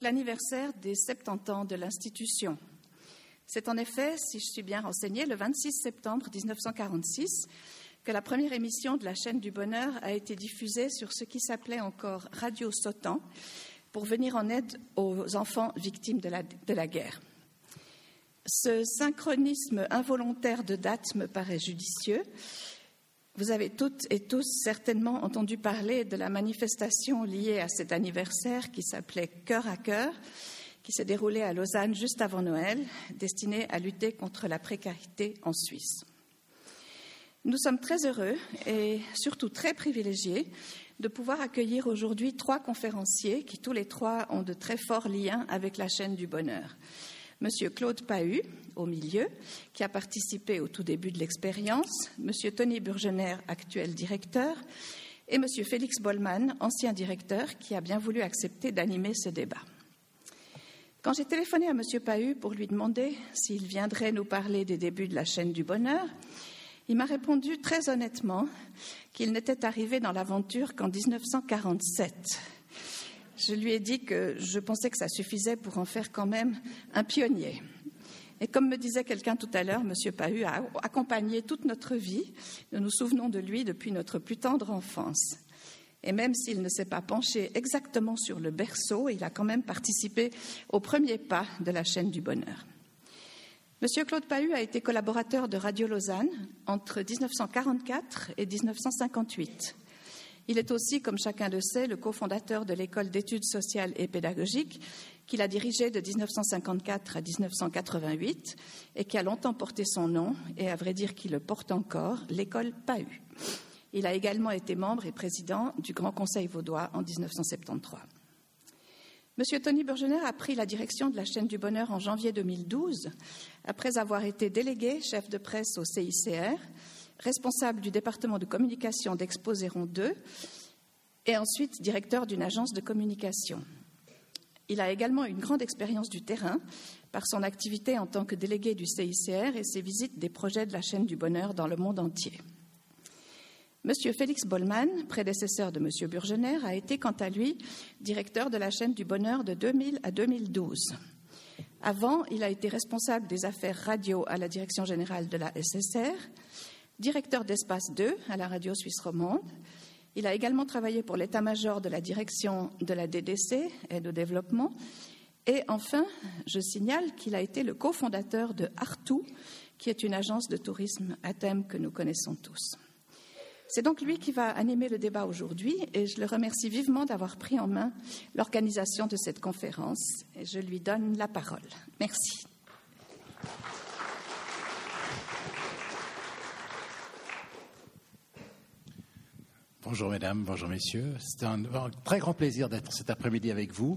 l'anniversaire des 70 ans de l'institution. C'est en effet, si je suis bien renseignée, le 26 septembre 1946 que la première émission de la chaîne du bonheur a été diffusée sur ce qui s'appelait encore Radio Sautant pour venir en aide aux enfants victimes de la, de la guerre. Ce synchronisme involontaire de date me paraît judicieux. Vous avez toutes et tous certainement entendu parler de la manifestation liée à cet anniversaire qui s'appelait Cœur à cœur, qui s'est déroulée à Lausanne juste avant Noël, destinée à lutter contre la précarité en Suisse. Nous sommes très heureux et surtout très privilégiés de pouvoir accueillir aujourd'hui trois conférenciers qui tous les trois ont de très forts liens avec la chaîne du bonheur. Monsieur Claude Pahu, au milieu, qui a participé au tout début de l'expérience, Monsieur Tony Burgener, actuel directeur, et Monsieur Félix Bollmann, ancien directeur, qui a bien voulu accepter d'animer ce débat. Quand j'ai téléphoné à Monsieur Pahu pour lui demander s'il viendrait nous parler des débuts de la chaîne du bonheur, il m'a répondu très honnêtement qu'il n'était arrivé dans l'aventure qu'en 1947. Je lui ai dit que je pensais que ça suffisait pour en faire quand même un pionnier. Et comme me disait quelqu'un tout à l'heure, M. Pahu a accompagné toute notre vie. Nous nous souvenons de lui depuis notre plus tendre enfance. Et même s'il ne s'est pas penché exactement sur le berceau, il a quand même participé au premier pas de la chaîne du bonheur. Monsieur Claude Pahu a été collaborateur de Radio Lausanne entre 1944 et 1958. Il est aussi, comme chacun le sait, le cofondateur de l'école d'études sociales et pédagogiques qu'il a dirigée de 1954 à 1988 et qui a longtemps porté son nom et à vrai dire qui le porte encore, l'école Pahu. Il a également été membre et président du Grand Conseil vaudois en 1973. Monsieur Tony Burgener a pris la direction de la chaîne du bonheur en janvier 2012, après avoir été délégué chef de presse au CICR, responsable du département de communication d'Exposéron 2 et ensuite directeur d'une agence de communication. Il a également une grande expérience du terrain par son activité en tant que délégué du CICR et ses visites des projets de la chaîne du bonheur dans le monde entier. Monsieur Félix Bollmann, prédécesseur de Monsieur Burgener, a été quant à lui directeur de la chaîne du bonheur de 2000 à 2012. Avant, il a été responsable des affaires radio à la direction générale de la SSR, directeur d'Espace 2 à la radio suisse romande. Il a également travaillé pour l'état-major de la direction de la DDC, aide au développement. Et enfin, je signale qu'il a été le cofondateur de Artou, qui est une agence de tourisme à thème que nous connaissons tous. C'est donc lui qui va animer le débat aujourd'hui et je le remercie vivement d'avoir pris en main l'organisation de cette conférence et je lui donne la parole. Merci. Bonjour mesdames, bonjour messieurs. C'est un, très grand plaisir d'être cet après-midi avec vous.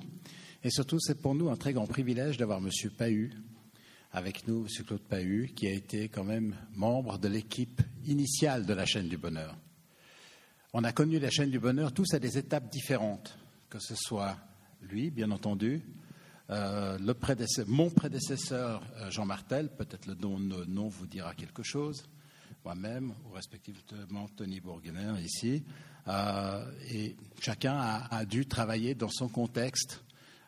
Et surtout, c'est pour nous un très grand privilège d'avoir Monsieur Pahu avec nous, M. Claude Pahu, qui a été quand même membre de l'équipe initiale de la chaîne du bonheur. On a connu la chaîne du bonheur tous à des étapes différentes, que ce soit lui, bien entendu, euh, mon prédécesseur euh, Jean Martel, peut-être le nom, vous dira quelque chose, moi-même, ou respectivement Tony Bourguener ici, euh, et chacun a, dû travailler dans son contexte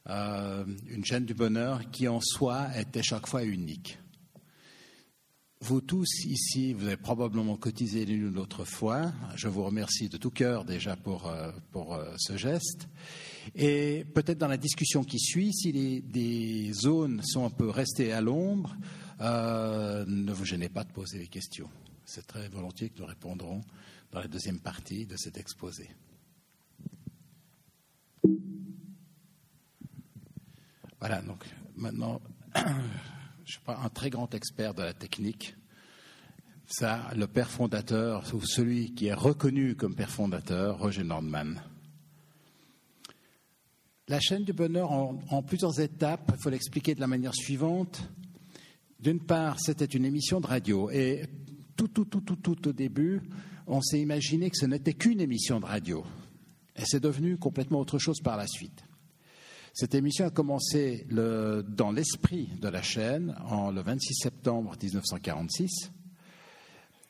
euh, une chaîne du bonheur qui en soi était chaque fois unique. Vous tous ici, vous avez probablement cotisé l'une ou l'autre fois. Je vous remercie de tout cœur déjà pour, euh, pour ce geste. Et peut-être dans la discussion qui suit, si des zones sont un peu restées à l'ombre, ne vous gênez pas de poser les questions. C'est très volontiers que nous répondrons dans la deuxième partie de cet exposé. Voilà, donc maintenant, je ne suis pas un très grand expert de la technique. Ça, le père fondateur, ou celui qui est reconnu comme père fondateur, Roger Nordman. La chaîne du bonheur en, plusieurs étapes, il faut l'expliquer de la manière suivante. D'une part, c'était une émission de radio et tout, tout, tout, tout, tout au début, on s'est imaginé que ce n'était qu'une émission de radio. Et c'est devenu complètement autre chose par la suite. Cette émission a commencé dans l'esprit de la chaîne en, le 26 septembre 1946.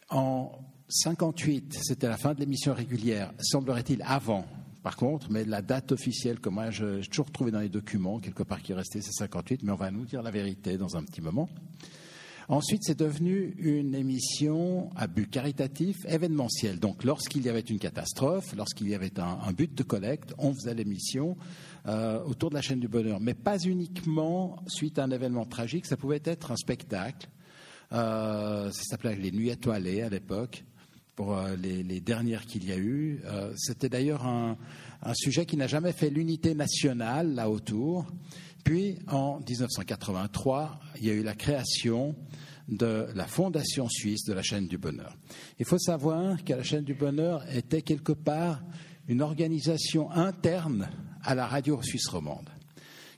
En 58, c'était la fin de l'émission régulière, semblerait-il avant, par contre, mais la date officielle que moi j'ai toujours trouvé dans les documents, quelque part qui est resté, c'est 58, mais on va nous dire la vérité dans un petit moment. Ensuite, c'est devenu une émission à but caritatif, événementiel. Donc, lorsqu'il y avait une catastrophe, lorsqu'il y avait un, but de collecte, on faisait l'émission euh, autour de la chaîne du bonheur. Mais pas uniquement suite à un événement tragique, ça pouvait être un spectacle. Euh, ça s'appelait les Nuits étoilées à l'époque pour euh, les, dernières qu'il y a eu. C'était d'ailleurs un, sujet qui n'a jamais fait l'unité nationale là autour. Puis, en 1983, il y a eu la création de la Fondation suisse de la chaîne du bonheur. Il faut savoir que la chaîne du bonheur était quelque part une organisation interne à la radio suisse romande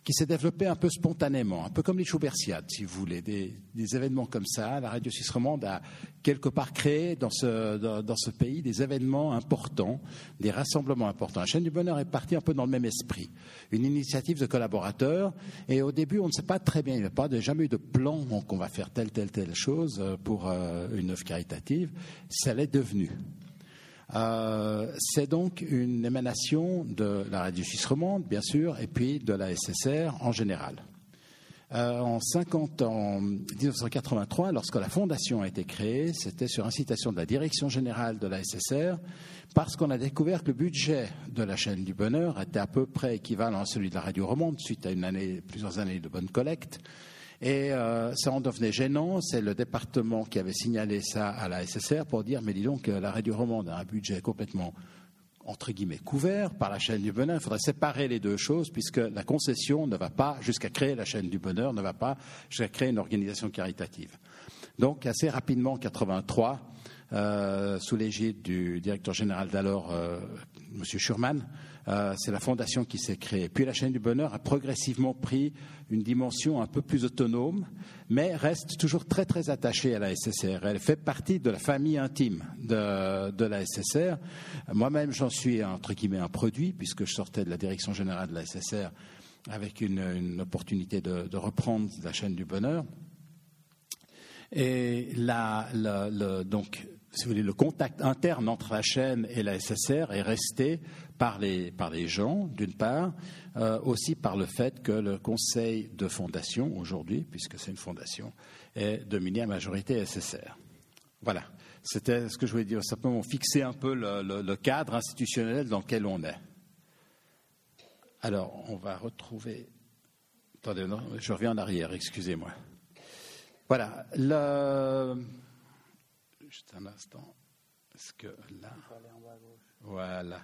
qui s'est développé un peu spontanément, un peu comme les Schubertiades, si vous voulez, des, événements comme ça. La radio suisse romande a quelque part créé dans ce, dans, ce pays des événements importants, des rassemblements importants. La chaîne du bonheur est partie un peu dans le même esprit, une initiative de collaborateurs. Et au début, on ne sait pas très bien, il n'y a pas jamais eu de plan qu'on va faire telle, telle, telle chose pour euh, une œuvre caritative. Ça l'est devenu. Euh, c'est donc une émanation de la radio suisse romande, bien sûr, et puis de la SSR en général. Euh, en, 50, en 1983, lorsque la fondation a été créée, c'était sur incitation de la direction générale de la SSR, parce qu'on a découvert que le budget de la chaîne du bonheur était à peu près équivalent à celui de la radio romande, suite à plusieurs années de bonne collecte. Et euh, ça en devenait gênant. C'est le département qui avait signalé ça à la SSR pour dire mais dis donc, la radio romande a un budget complètement entre guillemets couvert par la chaîne du bonheur. Il faudrait séparer les deux choses puisque la concession ne va pas jusqu'à créer la chaîne du bonheur, ne va pas jusqu'à créer une organisation caritative. Donc assez rapidement, en 83, euh, sous l'égide du directeur général d'alors, euh, M. Schurman, euh, c'est la fondation qui s'est créée. Puis la chaîne du bonheur a progressivement pris une dimension un peu plus autonome, mais reste toujours très très attachée à la SSR. Elle fait partie de la famille intime de, la SSR. Moi-même, j'en suis entre guillemets un produit, puisque je sortais de la direction générale de la SSR avec une, opportunité de, reprendre la chaîne du bonheur. Et donc, si vous voulez, le contact interne entre la chaîne et la SSR est resté par les, par les gens, d'une part, euh, aussi par le fait que le conseil de fondation, aujourd'hui, puisque c'est une fondation, est dominé à majorité SSR. Voilà. C'était ce que je voulais dire, simplement fixer un peu le, cadre institutionnel dans lequel on est. Alors, on va retrouver. Attendez, je reviens en arrière, excusez-moi. Voilà. Juste un instant. Est-ce que là. Voilà.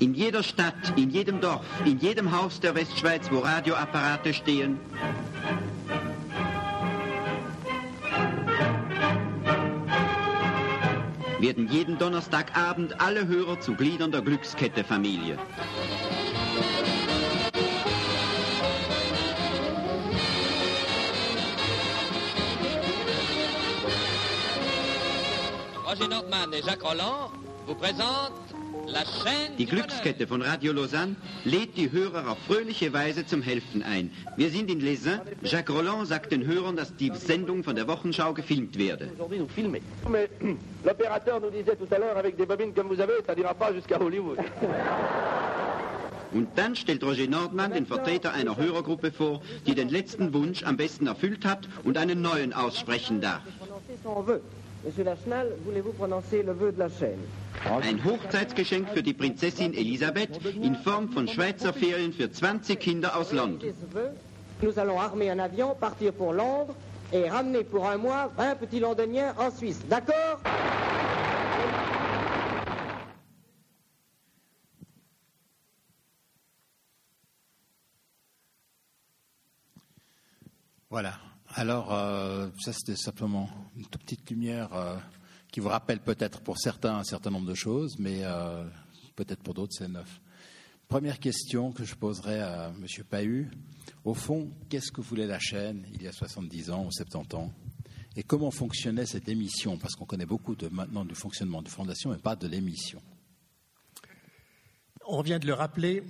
In jeder Stadt, in jedem Dorf, in jedem Haus der Westschweiz, wo Radioapparate stehen, werden jeden Donnerstagabend alle Hörer zu Gliedern der Glückskette-Familie. Roger Nordmann et Jacques Roland die Glückskette von Radio Lausanne lädt die Hörer auf fröhliche Weise zum Helfen ein. Wir sind in Lausanne. Jacques Roland sagt den Hörern, dass die Sendung von der Wochenschau gefilmt werde. L'opérateur nous disait tout à l'heure, avec des bobines comme vous avez, ça n'ira pas jusqu'à Hollywood. Und dann stellt Roger Nordmann den Vertreter einer Hörergruppe vor, die den letzten Wunsch am besten erfüllt hat und einen neuen aussprechen darf. Monsieur Lachenal, voulez-vous prononcer le vœu de la chaîne? Ein Hochzeitsgeschenk für die Prinzessin Elisabeth in Form von Schweizer Ferien für 20 Kinder aus London. Nous allons armer un avion, partir pour Londres et ramener pour un mois 20 petits londoniens en Suisse. D'accord? Voilà. Alors, euh, ça c'était simplement une toute petite lumière euh, qui vous rappelle peut-être pour certains un certain nombre de choses, mais euh, peut-être pour d'autres c'est neuf. Première question que je poserai à M. Pahu. Au fond, qu'est-ce que voulait la chaîne il y a 70 ans ou 70 ans? Et comment fonctionnait cette émission? Parce qu'on connaît beaucoup maintenant du fonctionnement de fondation, mais pas de l'émission. On vient de le rappeler,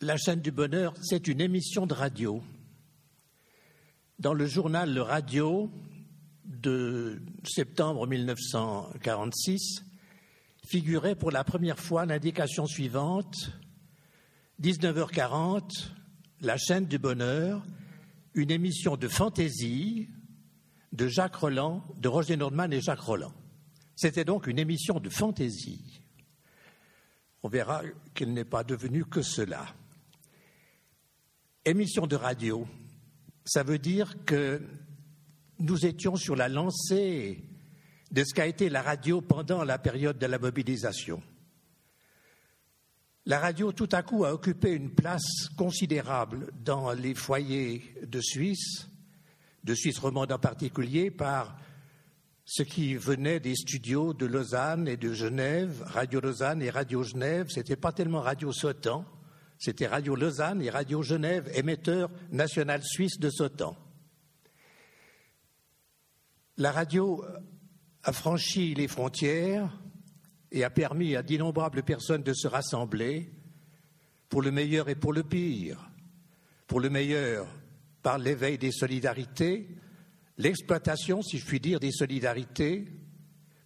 la chaîne du bonheur, c'est une émission de radio. Dans le journal Le Radio, de septembre 1946, figurait pour la première fois l'indication suivante 19h40, la chaîne du bonheur, une émission de fantaisie de Jacques Roland, de Roger Nordman et Jacques Roland. C'était donc une émission de fantaisie. On verra qu'elle n'est pas devenue que cela. Émission de radio, ça veut dire que nous étions sur la lancée de ce qu'a été la radio pendant la période de la mobilisation. La radio, tout à coup, a occupé une place considérable dans les foyers de Suisse, de Suisse romande en particulier, par ce qui venait des studios de Lausanne et de Genève, Radio Lausanne et Radio Genève. Ce n'était pas tellement Radio Sautan, c'était Radio Lausanne et Radio Genève, émetteur national suisse de Sautan. La radio a franchi les frontières et a permis à d'innombrables personnes de se rassembler pour le meilleur et pour le pire. Pour le meilleur, par l'éveil des solidarités, l'exploitation, si je puis dire, des solidarités.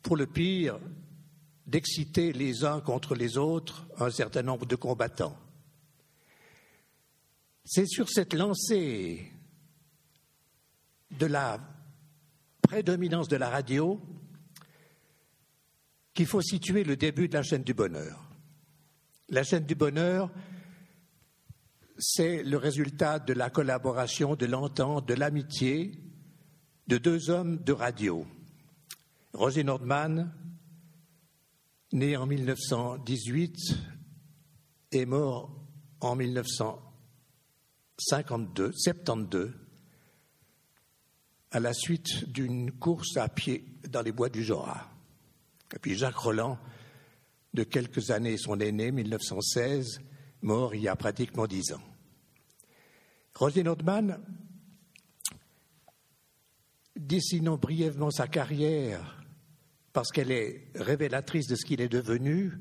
Pour le pire, d'exciter les uns contre les autres un certain nombre de combattants. C'est sur cette lancée de la prédominance de la radio qu'il faut situer le début de la chaîne du bonheur. La chaîne du bonheur, c'est le résultat de la collaboration, de l'entente, de l'amitié de deux hommes de radio. Roger Nordman, né en 1918 et mort en 1952, 72, à la suite d'une course à pied dans les bois du Jura. Et puis Jacques Roland, de quelques années son aîné, 1916, mort il y a pratiquement dix ans. Roger Nordman, dessinant brièvement sa carrière, parce qu'elle est révélatrice de ce qu'il est devenu,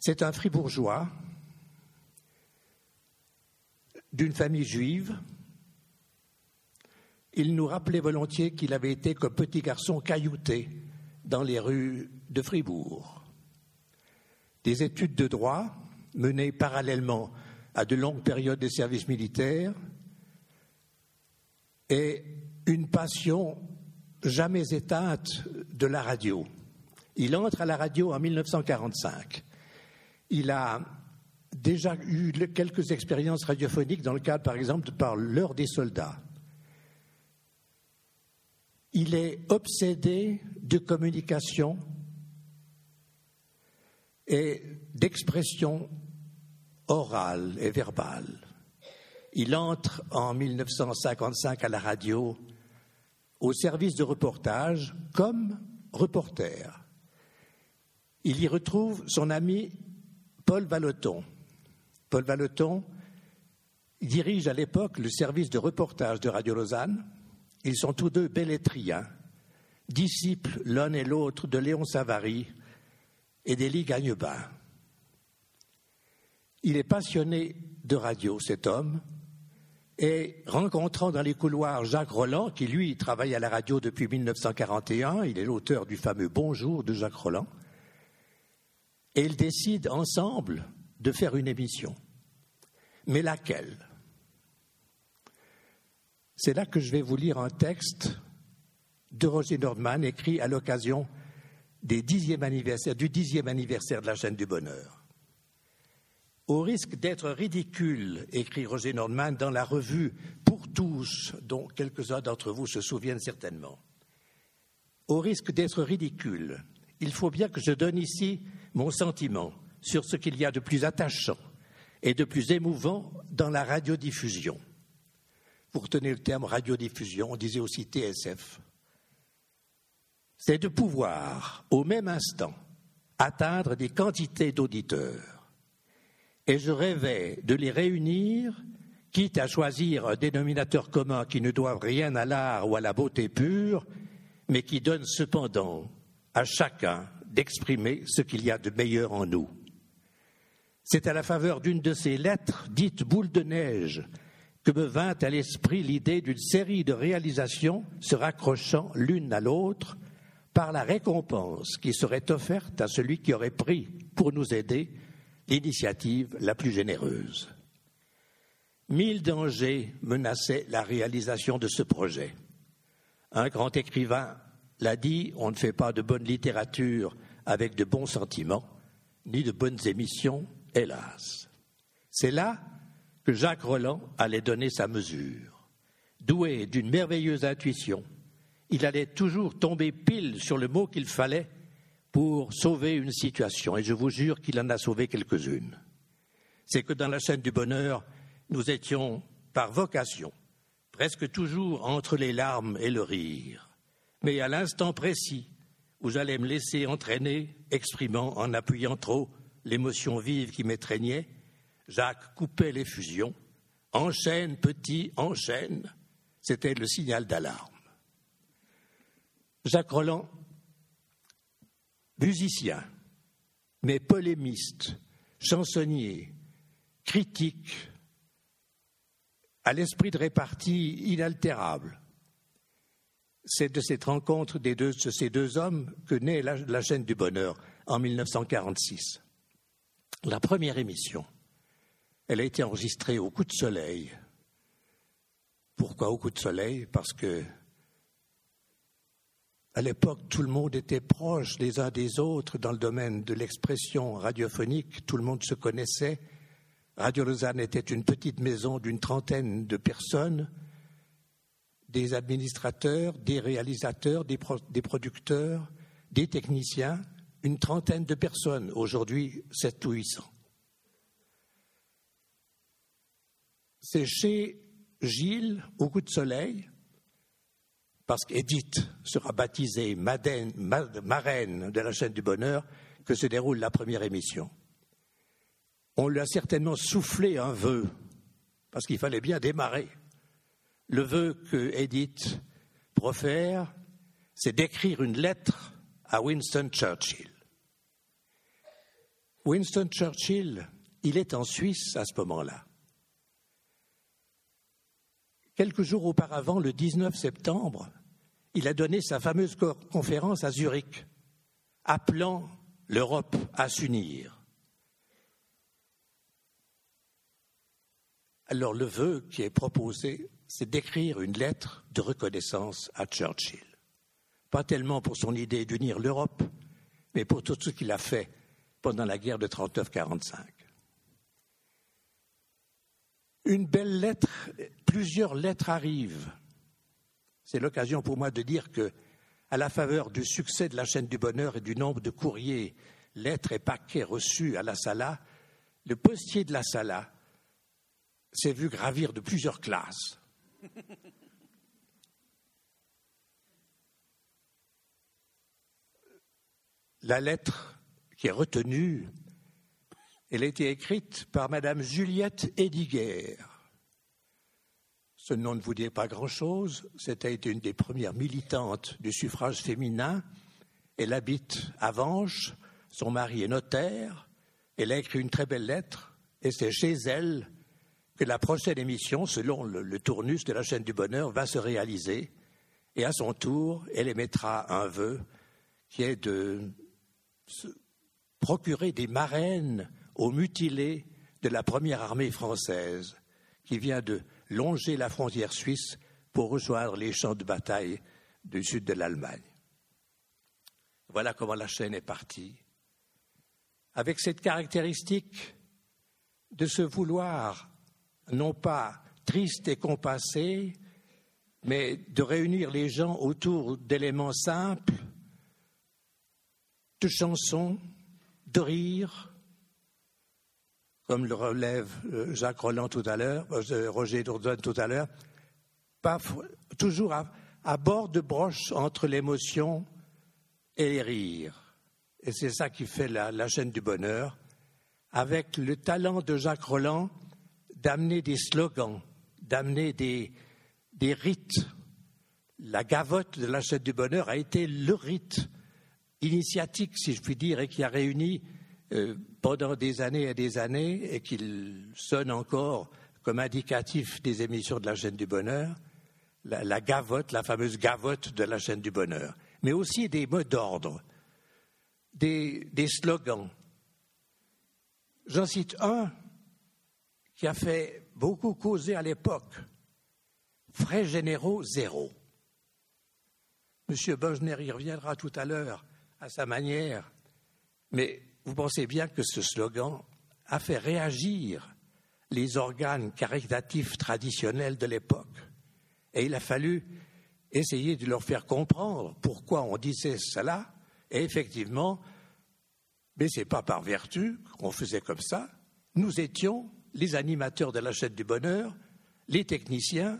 c'est un fribourgeois d'une famille juive. Il nous rappelait volontiers qu'il avait été comme petit garçon caillouté dans les rues de Fribourg. Des études de droit menées parallèlement à de longues périodes de service militaire et une passion jamais éteinte de la radio. Il entre à la radio en 1945. Il a déjà eu quelques expériences radiophoniques dans le cadre, par exemple, par l'heure des soldats. Il est obsédé de communication et d'expression orale et verbale. Il entre en 1955 à la radio au service de reportage comme reporter. Il y retrouve son ami Paul Valoton. Paul Valoton dirige à l'époque le service de reportage de Radio Lausanne ils sont tous deux bellétriens, disciples l'un et l'autre de Léon Savary et d'Élie Gagnebin. Il est passionné de radio, cet homme, et rencontrant dans les couloirs Jacques Roland, qui lui travaille à la radio depuis 1941, il est l'auteur du fameux Bonjour de Jacques Roland, et ils décident ensemble de faire une émission. Mais laquelle? C'est là que je vais vous lire un texte de Roger Nordman écrit à l'occasion du dixième anniversaire de la chaîne du bonheur. Au risque d'être ridicule, écrit Roger Nordman dans la revue Pour tous, dont quelques-uns d'entre vous se souviennent certainement. Au risque d'être ridicule, il faut bien que je donne ici mon sentiment sur ce qu'il y a de plus attachant et de plus émouvant dans la radiodiffusion pour tenir le terme radiodiffusion, on disait aussi TSF, c'est de pouvoir, au même instant, atteindre des quantités d'auditeurs. Et je rêvais de les réunir, quitte à choisir un dénominateur commun qui ne doit rien à l'art ou à la beauté pure, mais qui donne cependant à chacun d'exprimer ce qu'il y a de meilleur en nous. C'est à la faveur d'une de ces lettres dites boule de neige que me vint à l'esprit l'idée d'une série de réalisations se raccrochant l'une à l'autre par la récompense qui serait offerte à celui qui aurait pris, pour nous aider, l'initiative la plus généreuse. Mille dangers menaçaient la réalisation de ce projet. Un grand écrivain l'a dit, on ne fait pas de bonne littérature avec de bons sentiments, ni de bonnes émissions, hélas. C'est là que Jacques Roland allait donner sa mesure. Doué d'une merveilleuse intuition, il allait toujours tomber pile sur le mot qu'il fallait pour sauver une situation, et je vous jure qu'il en a sauvé quelques-unes. C'est que dans la chaîne du bonheur, nous étions, par vocation, presque toujours entre les larmes et le rire. Mais à l'instant précis où j'allais me laisser entraîner, exprimant en appuyant trop l'émotion vive qui m'étreignait, Jacques coupait les fusions. Enchaîne, petit, enchaîne. C'était le signal d'alarme. Jacques Roland, musicien, mais polémiste, chansonnier, critique, à l'esprit de répartie inaltérable. C'est de cette rencontre de ces deux hommes que naît la, la chaîne du bonheur en 1946. La première émission, elle a été enregistrée au coup de soleil. Pourquoi au coup de soleil? Parce que à l'époque, tout le monde était proche les uns des autres dans le domaine de l'expression radiophonique, tout le monde se connaissait, Radio Lausanne était une petite maison d'une trentaine de personnes, des administrateurs, des réalisateurs, des, des producteurs, des techniciens, une trentaine de personnes, aujourd'hui sept ou huit cents. C'est chez Gilles, au coup de soleil, parce qu'Edith sera baptisée marraine de la chaîne du bonheur, que se déroule la première émission on lui a certainement soufflé un vœu, parce qu'il fallait bien démarrer. Le vœu que Edith profère, c'est d'écrire une lettre à Winston Churchill. Winston Churchill, il est en Suisse à ce moment-là. Quelques jours auparavant, le 19 septembre, il a donné sa fameuse conférence à Zurich, appelant l'Europe à s'unir. Alors le vœu qui est proposé, c'est d'écrire une lettre de reconnaissance à Churchill. Pas tellement pour son idée d'unir l'Europe, mais pour tout ce qu'il a fait pendant la guerre de 39-45. Une belle lettre, plusieurs lettres arrivent. C'est l'occasion pour moi de dire que, à la faveur du succès de la chaîne du bonheur et du nombre de courriers, lettres et paquets reçus à la Sala, le postier de la Sala s'est vu gravir de plusieurs classes. La lettre qui est retenue, elle a été écrite par Madame Juliette Ediguer. Ce nom ne vous dit pas grand-chose. C'était une des premières militantes du suffrage féminin. Elle habite à. Son mari est notaire. Elle a écrit une très belle lettre. Et c'est chez elle que la prochaine émission, selon le, tournus de la chaîne du bonheur, va se réaliser et à son tour, elle émettra un vœu qui est de procurer des marraines aux mutilés de la première armée française qui vient de longer la frontière suisse pour rejoindre les champs de bataille du sud de l'Allemagne. Voilà comment la chaîne est partie. Avec cette caractéristique de se vouloir non pas triste et compassé, mais de réunir les gens autour d'éléments simples, de chansons, de rires, comme le relève euh, Jacques Roland tout à l'heure, euh, Roger Dourdon tout à l'heure, toujours à, bord de broche entre l'émotion et les rires. Et c'est ça qui fait la, la chaîne du bonheur, avec le talent de Jacques Roland d'amener des slogans, d'amener des, des rites. La gavotte de la chaîne du bonheur a été le rite initiatique, si je puis dire, et qui a réuni euh, pendant des années et des années, et qui sonne encore comme indicatif des émissions de la chaîne du bonheur, la, gavotte, la fameuse gavotte de la chaîne du bonheur. mais aussi des mots d'ordre, des, des slogans. J'en cite un qui a fait beaucoup causer à l'époque. Frais généraux zéro. Monsieur Bojner y reviendra tout à l'heure à sa manière, mais vous pensez bien que ce slogan a fait réagir les organes caritatifs traditionnels de l'époque. Et il a fallu essayer de leur faire comprendre pourquoi on disait cela. Et effectivement, mais ce n'est pas par vertu qu'on faisait comme ça. Nous étions les animateurs de la chaîne du bonheur, les techniciens,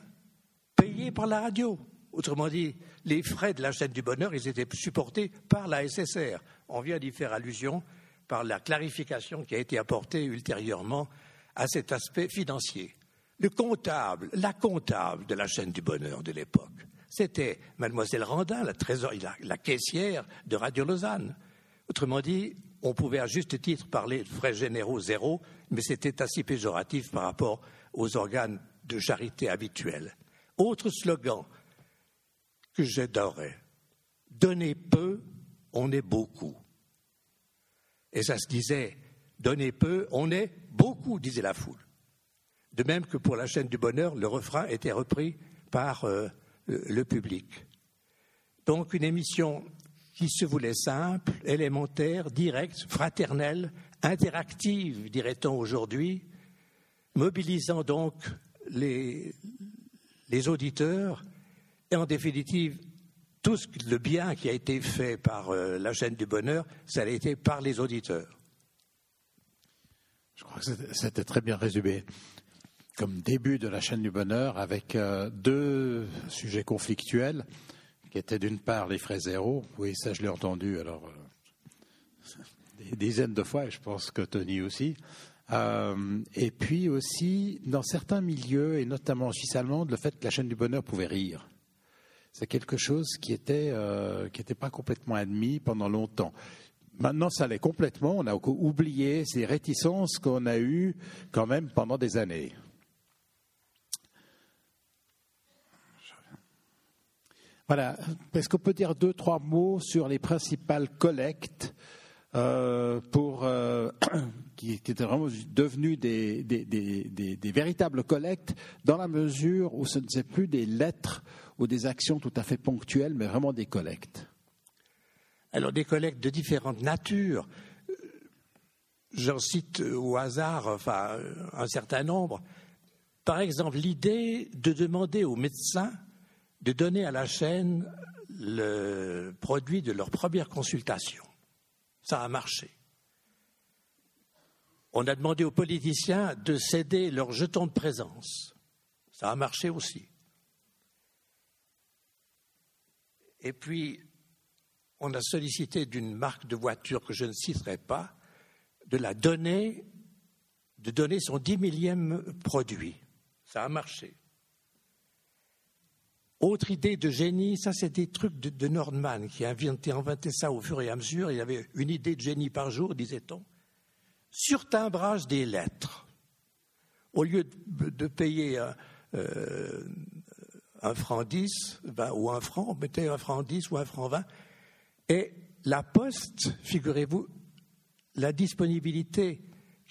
payés par la radio. Autrement dit, les frais de la chaîne du bonheur, ils étaient supportés par la SSR. On vient d'y faire allusion par la clarification qui a été apportée ultérieurement à cet aspect financier. Le comptable, la comptable de la chaîne du bonheur de l'époque, c'était mademoiselle Randin, la, la caissière de Radio Lausanne. Autrement dit, on pouvait à juste titre parler de frais généraux zéro, mais c'était assez péjoratif par rapport aux organes de charité habituels. Autre slogan que j'adorais Donnez peu, on est beaucoup. Et ça se disait Donnez peu, on est beaucoup, disait la foule. De même que pour la chaîne du bonheur, le refrain était repris par euh, le public. Donc une émission qui se voulait simple, élémentaire, directe, fraternelle, interactive, dirait-on aujourd'hui, mobilisant donc les, les, auditeurs et en définitive tout le bien qui a été fait par euh, la chaîne du bonheur, ça a été par les auditeurs. Je crois que c'était très bien résumé comme début de la chaîne du bonheur avec euh, deux sujets conflictuels qui était d'une part les frais zéro. Oui, ça je l'ai entendu alors euh, des dizaines de fois et je pense que Tony aussi. Et puis aussi, dans certains milieux, et notamment en Suisse allemande, le fait que la chaîne du bonheur pouvait rire. C'est quelque chose qui était euh, n'était pas complètement admis pendant longtemps. Maintenant, ça l'est complètement. On a oublié ces réticences qu'on a eues quand même pendant des années. Voilà. Est-ce qu'on peut dire deux, trois mots sur les principales collectes euh, euh, qui, étaient vraiment devenues des, des, véritables collectes dans la mesure où ce ne sont plus des lettres ou des actions tout à fait ponctuelles, mais vraiment des collectes Alors des collectes de différentes natures. J'en cite au hasard enfin, un certain nombre. Par exemple, l'idée de demander aux médecins de donner à la chaîne le produit de leur première consultation. Ça a marché. On a demandé aux politiciens de céder leurs jetons de présence. Ça a marché aussi. Et puis, on a sollicité d'une marque de voiture que je ne citerai pas de la donner, de donner son dix millième produit. Ça a marché. Autre idée de génie, ça c'est des trucs de, Nordman qui inventé ça au fur et à mesure. Il y avait une idée de génie par jour, disait-on. Surtimbrage des lettres. Au lieu de, payer un, franc 10 ben, ou un franc, on mettait un franc 10 ou un franc 20. Et la poste, figurez-vous, la disponibilité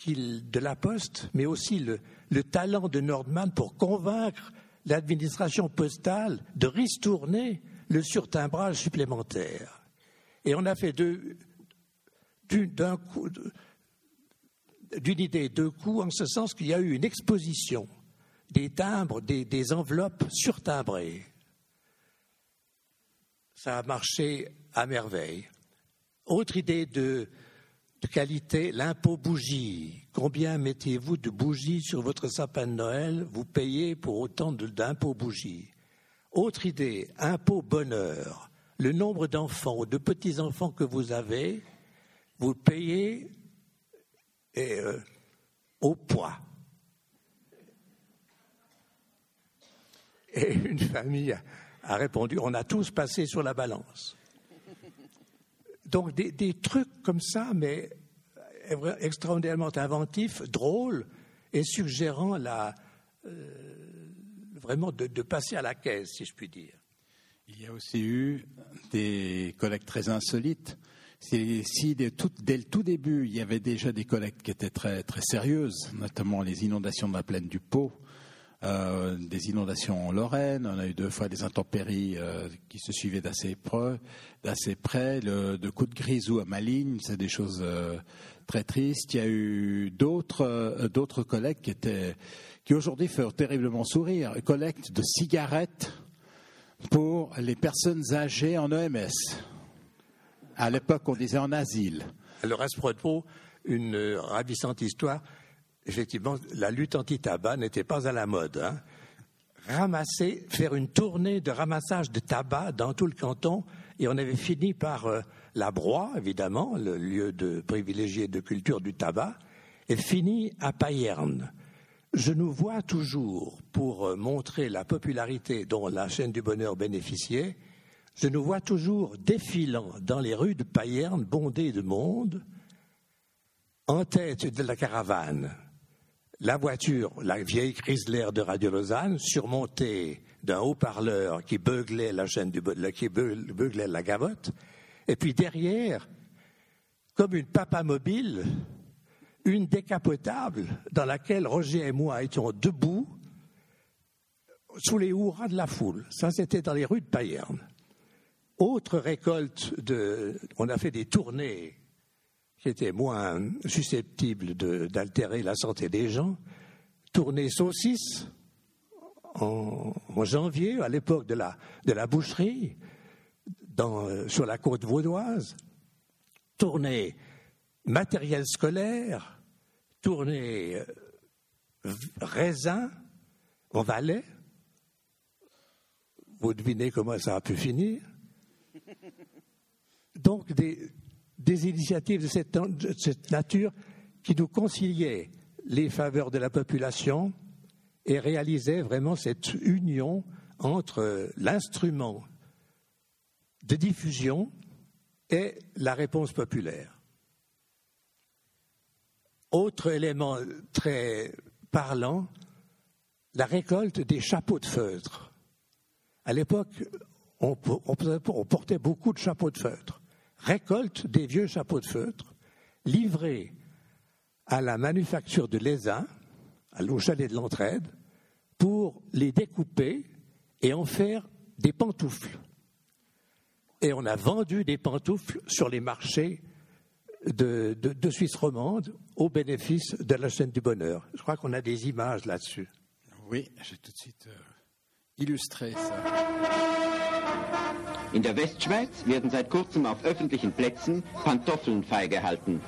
de la poste, mais aussi le, le talent de Nordman pour convaincre l'administration postale de ristourner le surtimbrage supplémentaire. Et on a fait d'une idée deux coups, en ce sens qu'il y a eu une exposition des timbres, des, enveloppes surtimbrées. Ça a marché à merveille. Autre idée de, de qualité, l'impôt bougie. Combien mettez-vous de bougies sur votre sapin de Noël? Vous payez pour autant d'impôts bougies. Autre idée, impôt bonheur. Le nombre d'enfants ou de petits-enfants que vous avez, vous payez euh, au poids. Et une famille a répondu, on a tous passé sur la balance. Donc des, trucs comme ça, mais extraordinairement inventifs, drôles et suggérant la, euh, vraiment de, passer à la caisse, si je puis dire. Il y a aussi eu des collectes très insolites. Si, dès, le tout début, il y avait déjà des collectes qui étaient très, très sérieuses, notamment les inondations de la plaine du Pau, euh, des inondations en Lorraine, on a eu deux fois des intempéries euh, qui se suivaient d'assez près, le, de coups de grisou à Maligne, c'est des choses euh, très tristes. Il y a eu d'autres d'autres collectes qui étaient qui aujourd'hui font terriblement sourire, collecte de cigarettes pour les personnes âgées en EMS. À l'époque, on disait en asile. Alors, à ce propos, une ravissante histoire. Effectivement, la lutte anti-tabac n'était pas à la mode. Hein. Ramasser, faire une tournée de ramassage de tabac dans tout le canton, et on avait fini par euh, la Broye, évidemment, le lieu de privilégié de culture du tabac, et fini à Payerne. Je nous vois toujours, pour euh, montrer la popularité dont la chaîne du bonheur bénéficiait, je nous vois toujours défilant dans les rues de Payerne, bondées de monde, en tête de la caravane, la voiture, la vieille Chrysler de Radio Lausanne, surmontée d'un haut-parleur qui beuglait la chaîne du, qui beuglait la gavotte, et puis derrière, comme une papa mobile, une décapotable dans laquelle Roger et moi étions debout sous les hurrahs de la foule. Ça, c'était dans les rues de Payerne. Autre récolte de. On a fait des tournées qui étaient moins susceptibles d'altérer la santé des gens. Tournée saucisse en, janvier, à l'époque de la, de la boucherie, dans, sur la côte vaudoise. Tournée matériel scolaire, tournée euh, raisin en Valais. Vous devinez comment ça a pu finir. Donc des, initiatives de cette, de cette nature qui nous conciliaient les faveurs de la population et réalisaient vraiment cette union entre l'instrument de diffusion et la réponse populaire. Autre élément très parlant, la récolte des chapeaux de feutre. À l'époque, on, portait beaucoup de chapeaux de feutre. Récolte des vieux chapeaux de feutre, livrés à la manufacture de l'ESA, l'eau chalet de l'entraide, pour les découper et en faire des pantoufles. Et on a vendu des pantoufles sur les marchés de, Suisse romande au bénéfice de la chaîne du bonheur. Je crois qu'on a des images là-dessus. Oui, j'ai tout de suite euh, illustré ça. In der Westschweiz werden seit kurzem auf öffentlichen Plätzen Pantoffeln freigehalten.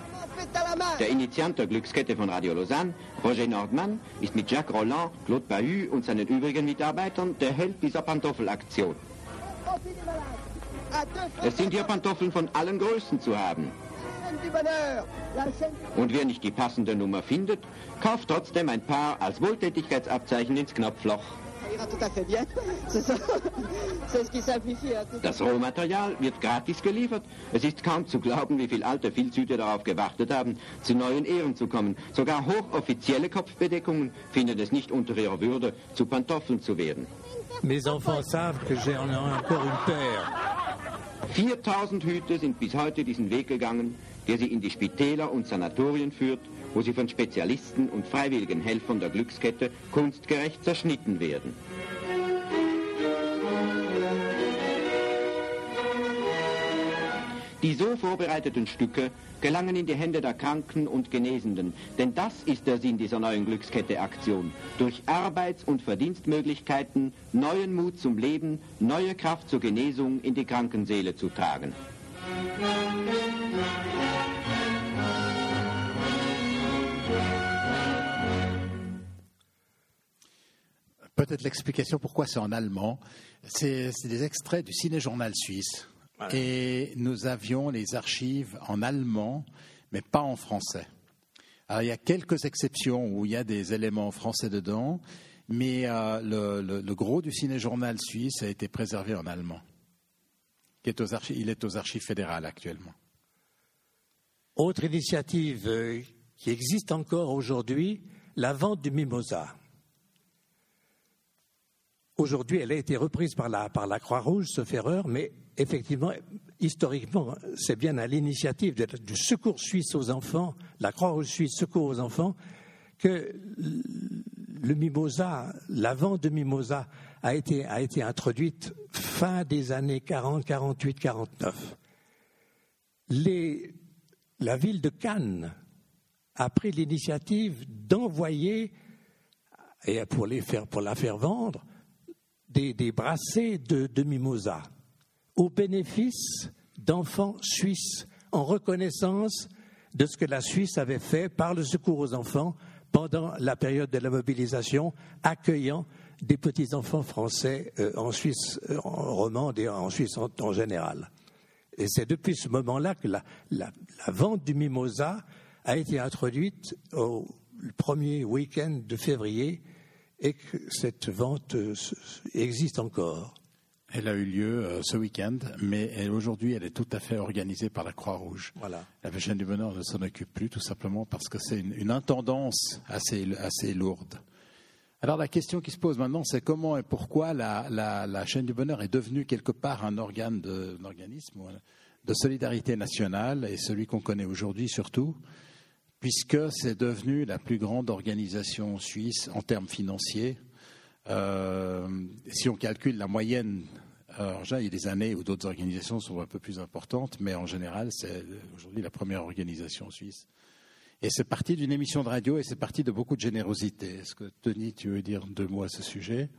Der Initiant der Glückskette von Radio Lausanne, Roger Nordmann, ist mit Jacques Roland, Claude Bahut und seinen übrigen Mitarbeitern der Held dieser Pantoffelaktion. Es sind hier Pantoffeln von allen Größen zu haben. Und wer nicht die passende Nummer findet, kauft trotzdem ein paar als Wohltätigkeitsabzeichen ins Knopfloch. Das Rohmaterial wird gratis geliefert. Es ist kaum zu glauben, wie viele alte Filzhüte darauf gewartet haben, zu neuen Ehren zu kommen. Sogar hochoffizielle Kopfbedeckungen finden es nicht unter ihrer Würde, zu Pantoffeln zu werden. Mes enfants savent que j'ai encore une paire. 4000 Hüte sind bis heute diesen Weg gegangen der sie in die Spitäler und Sanatorien führt, wo sie von Spezialisten und freiwilligen Helfern der Glückskette kunstgerecht zerschnitten werden. Die so vorbereiteten Stücke gelangen in die Hände der Kranken und Genesenden, denn das ist der Sinn dieser neuen Glückskette-Aktion. Durch Arbeits- und Verdienstmöglichkeiten neuen Mut zum Leben, neue Kraft zur Genesung in die Krankenseele zu tragen. Peut-être l'explication pourquoi c'est en allemand. C'est des extraits du Ciné-Journal suisse. Et nous avions les archives en allemand, mais pas en français. Alors, il y a quelques exceptions où il y a des éléments français dedans, mais euh, le, gros du Ciné-Journal suisse a été préservé en allemand. il est aux archives fédérales actuellement. Autre initiative euh, qui existe encore aujourd'hui, la vente du mimosa. Aujourd'hui, elle a été reprise par la, Croix-Rouge, sauf erreur, mais effectivement, historiquement, c'est bien à l'initiative du Secours suisse aux enfants, la Croix-Rouge suisse Secours aux enfants, que le mimosa, la vente de mimosa a été, a été introduite fin des années 40, 48, 49. Les, la ville de Cannes a pris l'initiative d'envoyer, et pour, les faire, pour la faire vendre, des, brassées de, de mimosa au bénéfice d'enfants suisses en reconnaissance de ce que la Suisse avait fait par le secours aux enfants pendant la période de la mobilisation, accueillant des petits-enfants français euh, en Suisse euh, en romande et en Suisse en, général. Et c'est depuis ce moment-là que la, vente du mimosa a été introduite au premier week-end de février et que cette vente euh, existe encore. Elle a eu lieu euh, ce week-end, mais aujourd'hui, elle est tout à fait organisée par la Croix-Rouge. Voilà. La chaîne du Bonheur ne s'en occupe plus, tout simplement parce que c'est une, intendance assez, assez lourde. Alors la question qui se pose maintenant, c'est comment et pourquoi la, chaîne du bonheur est devenue quelque part un organe de, un organisme de solidarité nationale et celui qu'on connaît aujourd'hui surtout, puisque c'est devenu la plus grande organisation suisse en termes financiers. Euh, si on calcule la moyenne alors, il y a des années où d'autres organisations sont un peu plus importantes, mais en général, c'est aujourd'hui la première organisation suisse. Et c'est parti d'une émission de radio et c'est parti de beaucoup de générosité. Est-ce que, Denis, tu veux dire deux mots à ce sujet?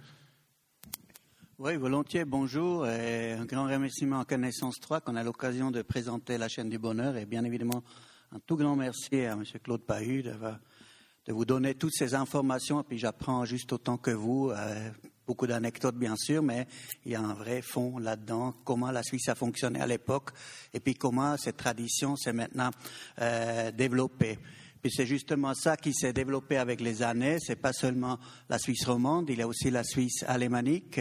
Oui, volontiers. Bonjour. Et un grand remerciement à Connaissance 3 qu'on a l'occasion de présenter la chaîne du bonheur. Et bien évidemment, un tout grand merci à M. Claude Pahu de, vous donner toutes ces informations. Et puis j'apprends juste autant que vous. Euh, beaucoup d'anecdotes bien sûr, mais il y a un vrai fond là-dedans, comment la Suisse a fonctionné à l'époque et puis comment cette tradition s'est maintenant euh, développée. C'est justement ça qui s'est développé avec les années. C'est pas seulement la Suisse romande, il y a aussi la Suisse alémanique,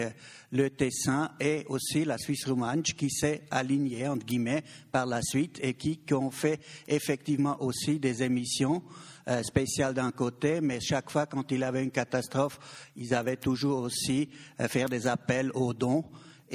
le Tessin et aussi la Suisse romande qui s'est alignée entre guillemets par la suite et qui, ont fait effectivement aussi des émissions euh, spécial d'un côté, mais chaque fois quand il avait une catastrophe, ils avaient toujours aussi euh, faire des appels aux dons.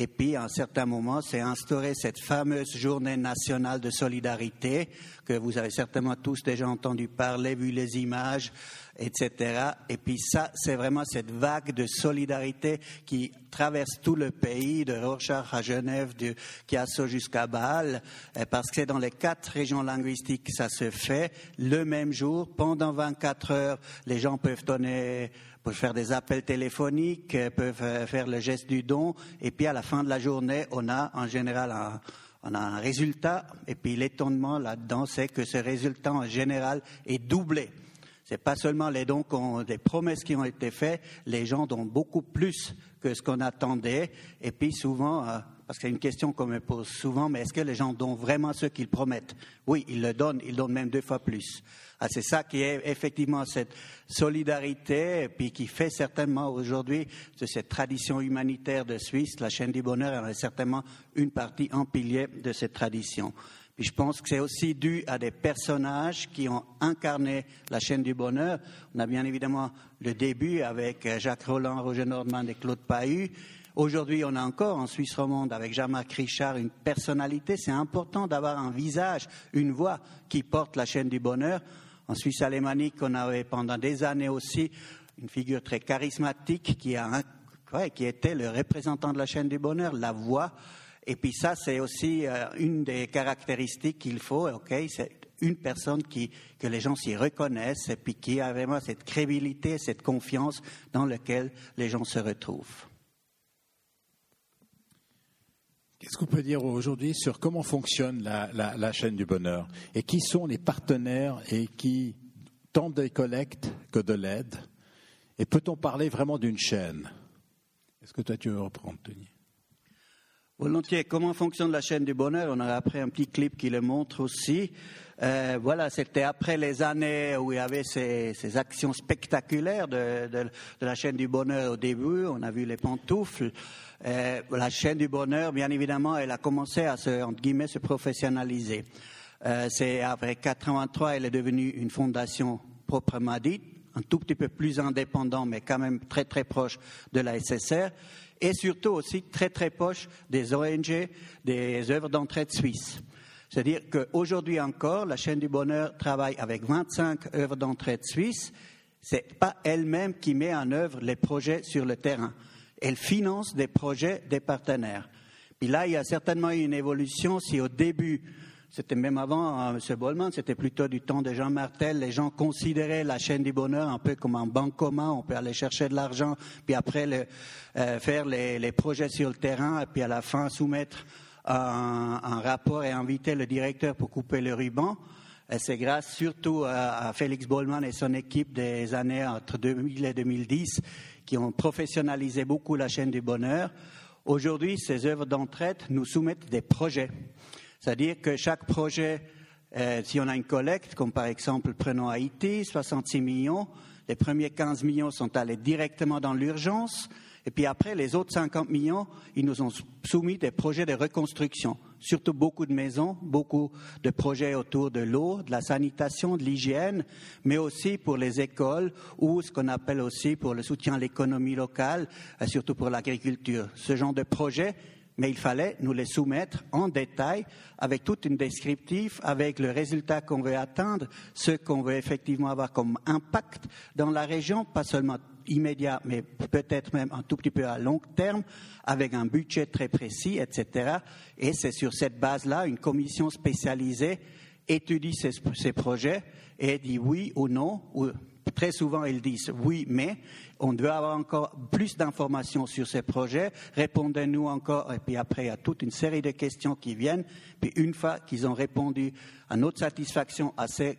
Et puis, à un certain moment, c'est instauré cette fameuse journée nationale de solidarité que vous avez certainement tous déjà entendu parler, vu les images, etc. Et puis ça, c'est vraiment cette vague de solidarité qui traverse tout le pays, de Rorschach à Genève, de Chiasso jusqu'à Bâle, parce que c'est dans les quatre régions linguistiques que ça se fait, le même jour, pendant 24 heures, les gens peuvent donner peuvent faire des appels téléphoniques, peuvent euh, faire le geste du don, et puis à la fin de la journée, on a en général un, on a un résultat, et puis l'étonnement là-dedans, c'est que ce résultat en général est doublé. Ce n'est pas seulement les dons, les promesses qui ont été faites, les gens donnent beaucoup plus que ce qu'on attendait. Et puis souvent, euh, parce que c'est une question qu'on me pose souvent, mais est-ce que les gens donnent vraiment ce qu'ils promettent? Oui, ils le donnent, ils donnent même deux fois plus. Ah, c'est ça qui est effectivement cette solidarité, et puis qui fait certainement aujourd'hui de cette tradition humanitaire de Suisse, la chaîne du bonheur est certainement une partie, un pilier de cette tradition je pense que c'est aussi dû à des personnages qui ont incarné la chaîne du bonheur. On a bien évidemment le début avec euh, Jacques Roland, Roger Nordman et Claude Pahu. Aujourd'hui, on a encore en Suisse romande avec Jean-Marc Richard une personnalité. C'est important d'avoir un visage, une voix qui porte la chaîne du bonheur. En Suisse alémanique, on avait pendant des années aussi une figure très charismatique qui, a, qui était le représentant de la chaîne du bonheur, la voix et puis ça, c'est aussi euh, une des caractéristiques qu'il faut, ok, c'est une personne qui, que les gens s'y reconnaissent et qui a vraiment cette crédibilité, cette confiance dans laquelle les gens se retrouvent. Qu'est-ce qu'on peut dire aujourd'hui sur comment fonctionne la, la, chaîne du bonheur? Et qui sont les partenaires et qui tant des collectes que de l'aide? Et peut-on parler vraiment d'une chaîne? Est-ce que toi tu veux reprendre, Denis? Volontiers. Comment fonctionne la chaîne du bonheur? On a après un petit clip qui le montre aussi. Euh, voilà, c'était après les années où il y avait ces, ces actions spectaculaires de, de, de, la chaîne du bonheur au début. On a vu les pantoufles. Euh, la chaîne du bonheur, bien évidemment, elle a commencé à se, entre se professionnaliser. Euh, c'est après 83, elle est devenue une fondation proprement dite un tout petit peu plus indépendant, mais quand même très très proche de la SSR, et surtout aussi très très proche des ONG, des œuvres d'entraide suisses. C'est-à-dire qu'aujourd'hui encore, la chaîne du bonheur travaille avec 25 œuvres d'entraide suisses. Ce n'est pas elle-même qui met en œuvre les projets sur le terrain. Elle finance des projets des partenaires. Puis là, il y a certainement eu une évolution. Si au début, c'était même avant hein, M. Bollman, c'était plutôt du temps de Jean Martel. Les gens considéraient la chaîne du bonheur un peu comme un banque commun. On peut aller chercher de l'argent, puis après euh, faire les, projets sur le terrain, et puis à la fin soumettre un, rapport et inviter le directeur pour couper le ruban. C'est grâce surtout à, Félix Bollman et son équipe des années entre 2000 et 2010 qui ont professionnalisé beaucoup la chaîne du bonheur. Aujourd'hui, ces œuvres d'entraide nous soumettent des projets. C'est-à-dire que chaque projet, euh, si on a une collecte, comme par exemple, prenons Haïti, 66 millions, les premiers 15 millions sont allés directement dans l'urgence, et puis après, les autres 50 millions, ils nous ont soumis des projets de reconstruction, surtout beaucoup de maisons, beaucoup de projets autour de l'eau, de la sanitation, de l'hygiène, mais aussi pour les écoles ou ce qu'on appelle aussi pour le soutien à l'économie locale, euh, surtout pour l'agriculture. Ce genre de projets, mais il fallait nous les soumettre en détail avec toute une descriptive, avec le résultat qu'on veut atteindre, ce qu'on veut effectivement avoir comme impact dans la région, pas seulement immédiat, mais peut-être même un tout petit peu à long terme, avec un budget très précis, etc. Et c'est sur cette base-là, une commission spécialisée étudie ces, ces projets et dit oui ou non, ou très souvent ils disent oui, mais on doit avoir encore plus d'informations sur ces projets. Répondez-nous encore, et puis après, il y a toute une série de questions qui viennent. Puis une fois qu'ils ont répondu à notre satisfaction à ces,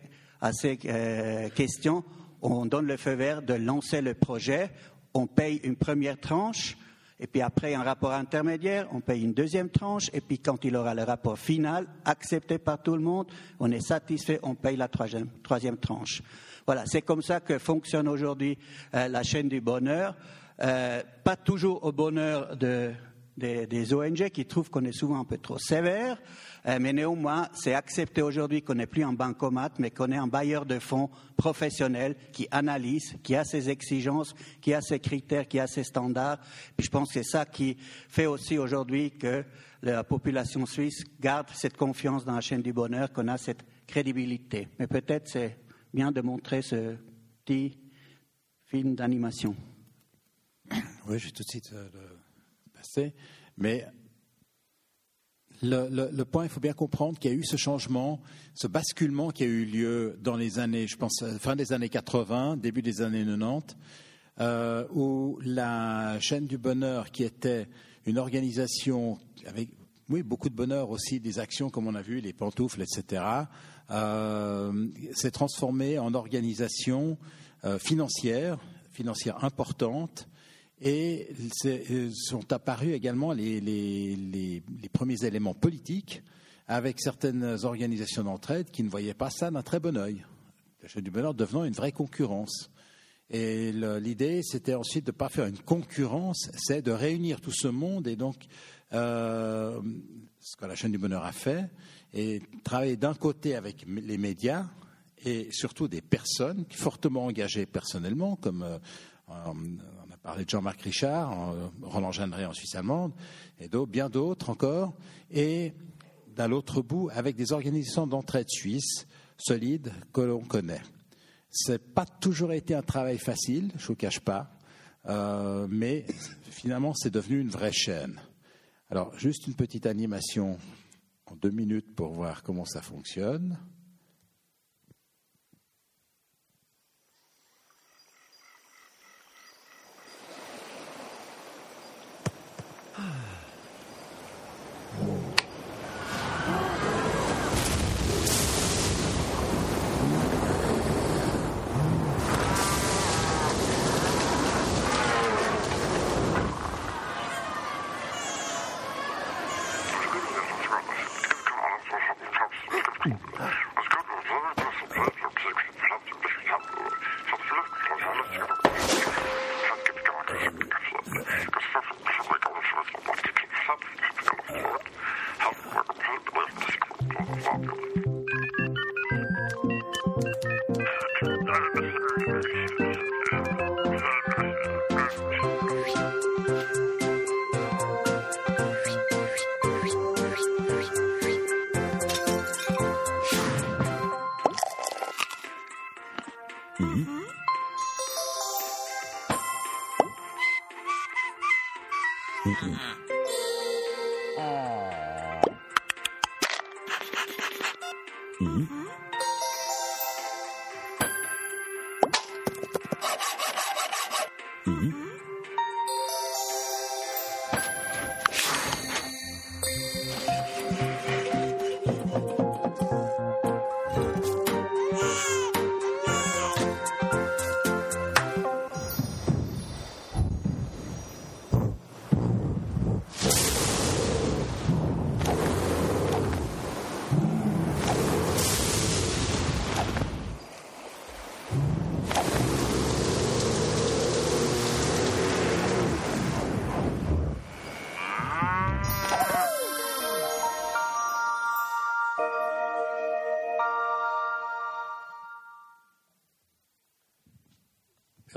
euh, questions, on donne le feu vert de lancer le projet. On paye une première tranche. Et puis après un rapport intermédiaire, on paye une deuxième tranche. Et puis quand il aura le rapport final, accepté par tout le monde, on est satisfait, on paye la troisième tranche. Voilà, c'est comme ça que fonctionne aujourd'hui euh, la chaîne du bonheur. Euh, pas toujours au bonheur des, ONG qui trouvent qu'on est souvent un peu trop sévère, euh, mais néanmoins, c'est accepté aujourd'hui qu'on n'est plus un bancomat, mais qu'on est un bailleur de fonds professionnel qui analyse, qui a ses exigences, qui a ses critères, qui a ses standards. Puis je pense que c'est ça qui fait aussi aujourd'hui que la population suisse garde cette confiance dans la chaîne du bonheur, qu'on a cette crédibilité. Mais peut-être c'est bien de montrer ce petit film d'animation. Oui, je vais tout de suite euh, le passer. Mais le, point, il faut bien comprendre qu'il y a eu ce changement, ce basculement qui a eu lieu dans les années, je pense, euh, fin des années 80, début des années 90, euh, où la chaîne du bonheur, qui était une organisation avec oui, beaucoup de bonheur aussi, des actions comme on a vu, les pantoufles, etc., s'est transformé en organisation euh, financière, financière importante, et euh, sont apparus également les, les, premiers éléments politiques avec certaines organisations d'entraide qui ne voyaient pas ça d'un très bon œil. La chaîne du bonheur devenant une vraie concurrence. Et l'idée, c'était ensuite de ne pas faire une concurrence, c'est de réunir tout ce monde et donc ce que la chaîne du bonheur a fait, et travailler d'un côté avec les médias et surtout des personnes fortement engagées personnellement, comme euh, on a parlé de Jean-Marc Richard, Roland Jeanneret en Suisse allemande, et bien d'autres encore, et d'un l'autre bout avec des organisations d'entraide suisses solides que l'on connaît. Ce n'a pas toujours été un travail facile, je ne vous cache pas, euh, mais finalement c'est devenu une vraie chaîne. Alors, juste une petite animation deux minutes pour voir comment ça fonctionne.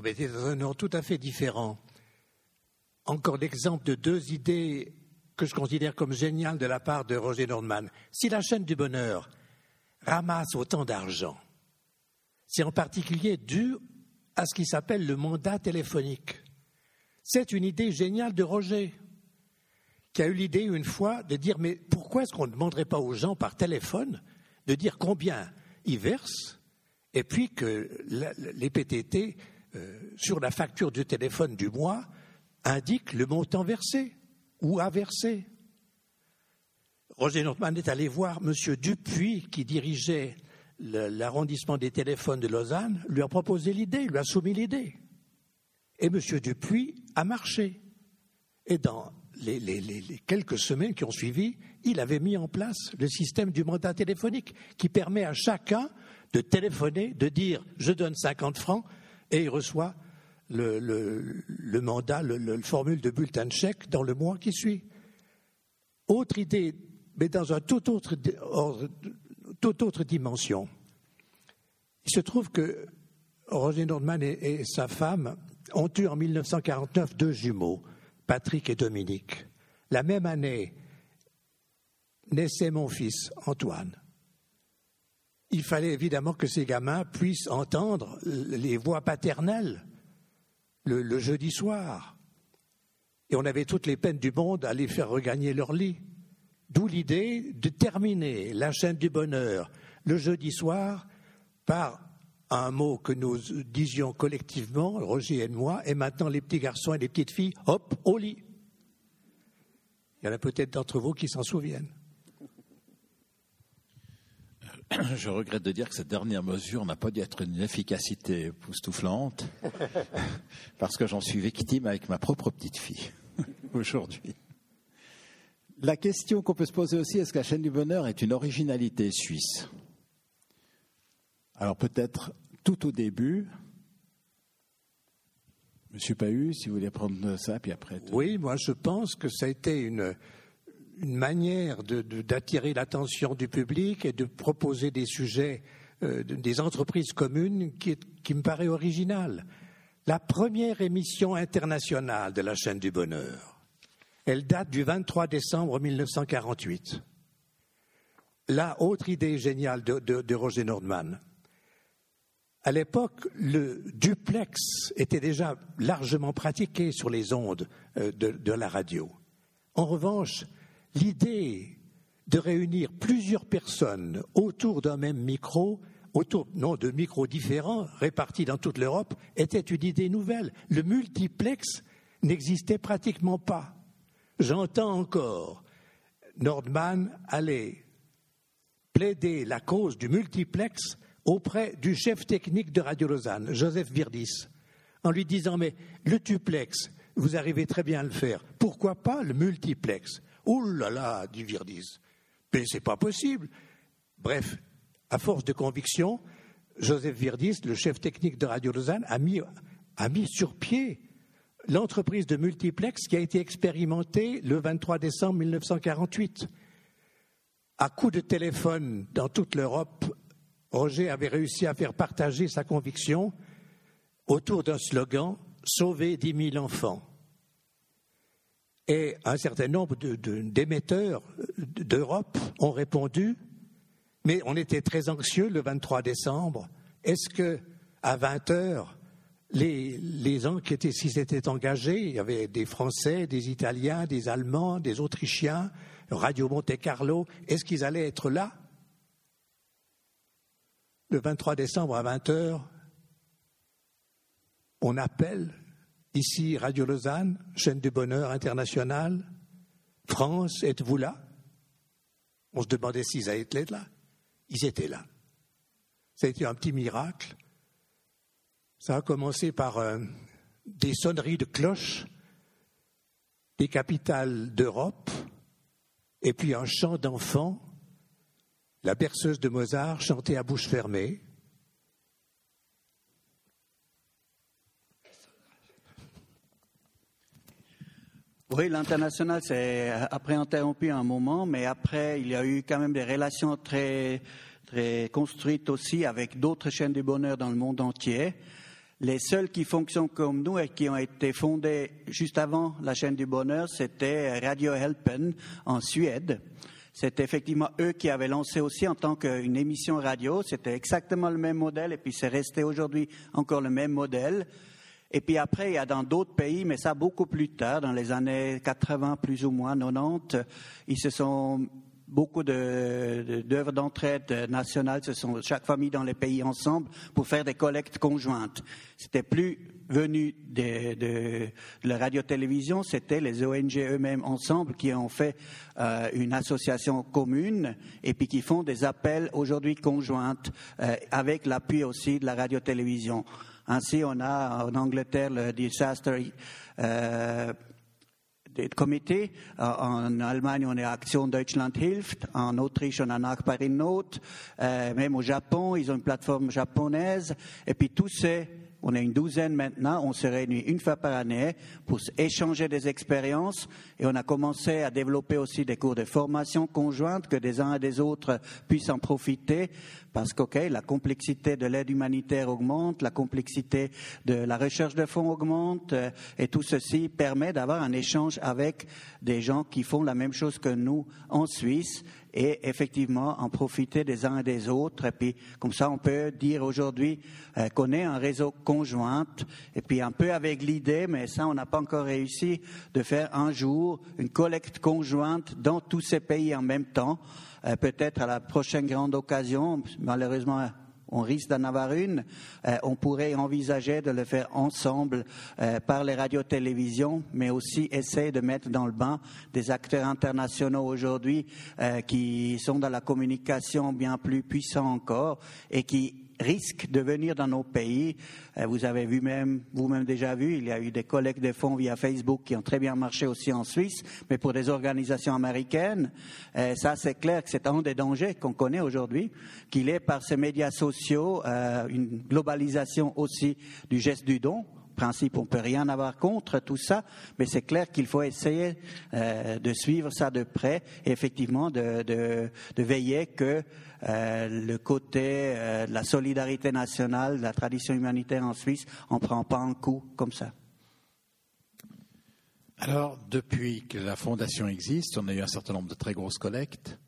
Était dans un ordre tout à fait différent. Encore l'exemple de deux idées que je considère comme géniales de la part de Roger Nordman. Si la chaîne du bonheur ramasse autant d'argent, c'est en particulier dû à ce qui s'appelle le mandat téléphonique. C'est une idée géniale de Roger, qui a eu l'idée une fois de dire mais pourquoi est-ce qu'on ne demanderait pas aux gens par téléphone de dire combien ils versent et puis que les PTT sur la facture du téléphone du mois indique le montant versé ou à verser. Roger Nordman est allé voir M. Dupuis, qui dirigeait l'arrondissement des téléphones de Lausanne, lui a proposé l'idée, lui a soumis l'idée. Et M. Dupuis a marché. Et dans les, les, quelques semaines qui ont suivi, il avait mis en place le système du mandat téléphonique qui permet à chacun de téléphoner, de dire je donne 50 francs, et il reçoit le, mandat, le, formule de bulletin de chèque dans le mois qui suit. Autre idée, mais dans autre, toute autre dimension. Il se trouve que Roger Nordman et, sa femme ont eu en 1949 deux jumeaux, Patrick et Dominique. La même année naissait mon fils, Antoine il fallait évidemment que ces gamins puissent entendre les voix paternelles le, jeudi soir. Et on avait toutes les peines du monde à les faire regagner leur lit. D'où l'idée de terminer la chaîne du bonheur le jeudi soir par un mot que nous disions collectivement, Roger et moi, et maintenant les petits garçons et les petites filles, hop, au lit. Il y en a peut-être d'entre vous qui s'en souviennent. je regrette de dire que cette dernière mesure n'a pas dû être une efficacité époustouflante, parce que j'en suis victime avec ma propre petite fille aujourd'hui. La question qu'on peut se poser aussi, est-ce que la chaîne du bonheur est une originalité suisse? Alors peut-être tout au début, Monsieur Pahu, si vous voulez prendre ça, puis après. Oui, moi je pense que ça a été une, une manière d'attirer l'attention du public et de proposer des sujets, euh, des entreprises communes qui, me paraît originale. La première émission internationale de la chaîne du bonheur, elle date du 23 décembre 1948. La autre idée géniale de, de Roger Nordman. À l'époque, le duplex était déjà largement pratiqué sur les ondes euh, de, de la radio. En revanche, l'idée de réunir plusieurs personnes autour d'un même micro, autour non de micros différents répartis dans toute l'Europe, était une idée nouvelle. Le multiplex n'existait pratiquement pas. J'entends encore Nordman aller plaider la cause du multiplex auprès du chef technique de Radio Lausanne, Joseph Virdis, en lui disant Mais le duplex, vous arrivez très bien à le faire, pourquoi pas le multiplex? Ouh là là, dit Virdis. Mais c'est pas possible. Bref, à force de conviction, Joseph Virdis, le chef technique de Radio Lausanne, a mis, sur pied l'entreprise de multiplex qui a été expérimentée le 23 décembre 1948. À coup de téléphone dans toute l'Europe, Roger avait réussi à faire partager sa conviction autour d'un slogan Sauver dix mille enfants et un certain nombre d'émetteurs d'Europe ont répondu, mais on était très anxieux le 23 décembre. Est-ce que à 20 heures, les, les gens qui étaient, engagés, il y avait des Français, des Italiens, des Allemands, des Autrichiens, Radio Monte Carlo, est-ce qu'ils allaient être là? Le 23 décembre à 20h On appelle ici Radio Lausanne, chaîne du bonheur international. France, êtes-vous là? On se demandait s'ils allaient être là. Ils étaient là. Ça a été un petit miracle. Ça a commencé par euh, des sonneries de cloches des capitales d'Europe, et puis un chant d'enfants, la berceuse de Mozart chantée à bouche fermée. Oui, l'international s'est après interrompu un moment, mais après, il y a eu quand même des relations très, très construites aussi avec d'autres chaînes du bonheur dans le monde entier. Les seuls qui fonctionnent comme nous et qui ont été fondés juste avant la chaîne du bonheur, c'était Radio Helpen en Suède. C'est effectivement eux qui avaient lancé aussi en tant qu'une émission radio. C'était exactement le même modèle et puis c'est resté aujourd'hui encore le même modèle. Et puis après, il y a dans d'autres pays, mais ça beaucoup plus tard, dans les années 80 plus ou moins, 90, ils se sont beaucoup d'œuvres d'entraide nationales se sont chaque famille dans les pays ensemble pour faire des collectes conjointes. C'était plus venu de, la radio-télévision, c'était les ONG eux-mêmes ensemble qui ont fait euh, une association commune et puis qui font des appels aujourd'hui conjointes euh, avec l'appui aussi de la radio-télévision. Ainsi, on a en Angleterre le Disaster euh, des comités. Euh, en Allemagne, on est Action Deutschland hilft. En Autriche, on a Nachbarin Not. Euh, même au Japon, ils ont une plateforme japonaise. Et puis tous ces on est une douzaine maintenant, on se réunit une fois par année pour échanger des expériences et on a commencé à développer aussi des cours de formation conjointe que des uns et des autres puissent en profiter parce que la complexité de l'aide humanitaire augmente, la complexité de la recherche de fonds augmente euh, et tout ceci permet d'avoir un échange avec des gens qui font la même chose que nous en Suisse et effectivement en profiter des uns et des autres. Et puis, comme ça, on peut dire aujourd'hui euh, qu'on est un réseau conjoint. Et puis, un peu avec l'idée, mais ça, on n'a pas encore réussi, de faire un jour une collecte conjointe dans tous ces pays en même temps. Euh, peut-être à la prochaine grande occasion, malheureusement, on risque d'en avoir une, euh, on pourrait envisager de le faire ensemble euh, par les radios-télévisions, mais aussi essayer de mettre dans le bain des acteurs internationaux aujourd'hui qui sont dans la communication bien plus puissants encore et qui risque de venir dans nos pays. Euh, vous avez vu même, vous-même déjà vu, il y a eu des collectes de fonds via Facebook qui ont très bien marché aussi en Suisse, mais pour des organisations américaines, euh, ça c'est clair que c'est un des dangers qu'on connaît aujourd'hui, qu'il est par ces médias sociaux euh, une globalisation aussi du geste du don principe, on peut rien avoir contre tout ça, mais c'est clair qu'il faut essayer euh, de suivre ça de près et effectivement de, veiller que euh, le côté euh, de la solidarité nationale, de la tradition humanitaire en Suisse, on prend pas un coup comme ça. Alors, depuis que la fondation existe, on a eu un certain nombre de très grosses collectes.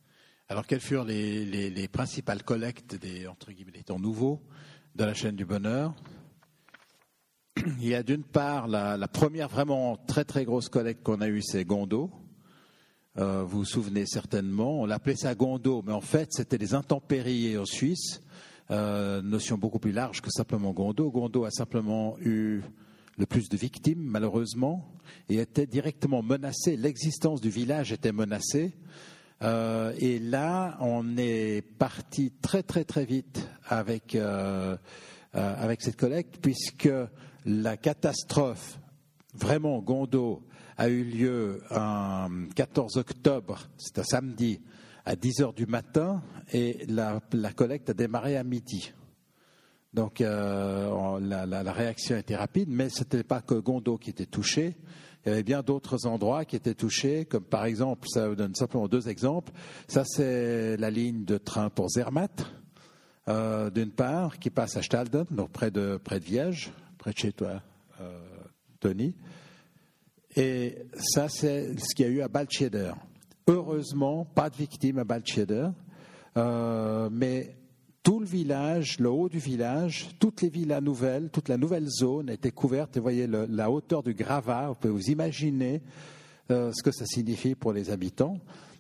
Alors, quelles furent les principales collectes des entre guillemets des temps nouveaux de la chaîne du bonheur? il y a d'une part la, première vraiment très très grosse collecte qu'on a eue, c'est Gondo. Euh, vous vous souvenez certainement, on l'appelait ça Gondo, mais en fait c'était des intempéries en Suisse, euh, notion beaucoup plus large que simplement Gondo. Gondo a simplement eu le plus de victimes, malheureusement, et était directement menacé. L'existence du village était menacée. Euh, et là, on est parti très très très vite avec avec cette collecte, puisque la catastrophe, vraiment Gondo, a eu lieu un 14 octobre, c'est un samedi, à 10 heures du matin, et la, collecte a démarré à midi. Donc euh, la, la, la, réaction était rapide, mais ce n'était pas que Gondo qui était touché. Il y avait bien d'autres endroits qui étaient touchés, comme par exemple, ça vous donne simplement deux exemples. Ça, c'est la ligne de train pour Zermatt, euh, d'une part, qui passe à Stalden, donc près de, près de Viège, près de chez toi, euh, Tony. Et ça, c'est ce qu'il y a eu à Baltscheder. Heureusement, pas de victimes à Baltscheder, euh, mais tout le village, le haut du village, toutes les villas nouvelles, toute la nouvelle zone était couverte. Vous voyez la hauteur du gravat, vous pouvez vous imaginer euh, ce que ça signifie pour les habitants.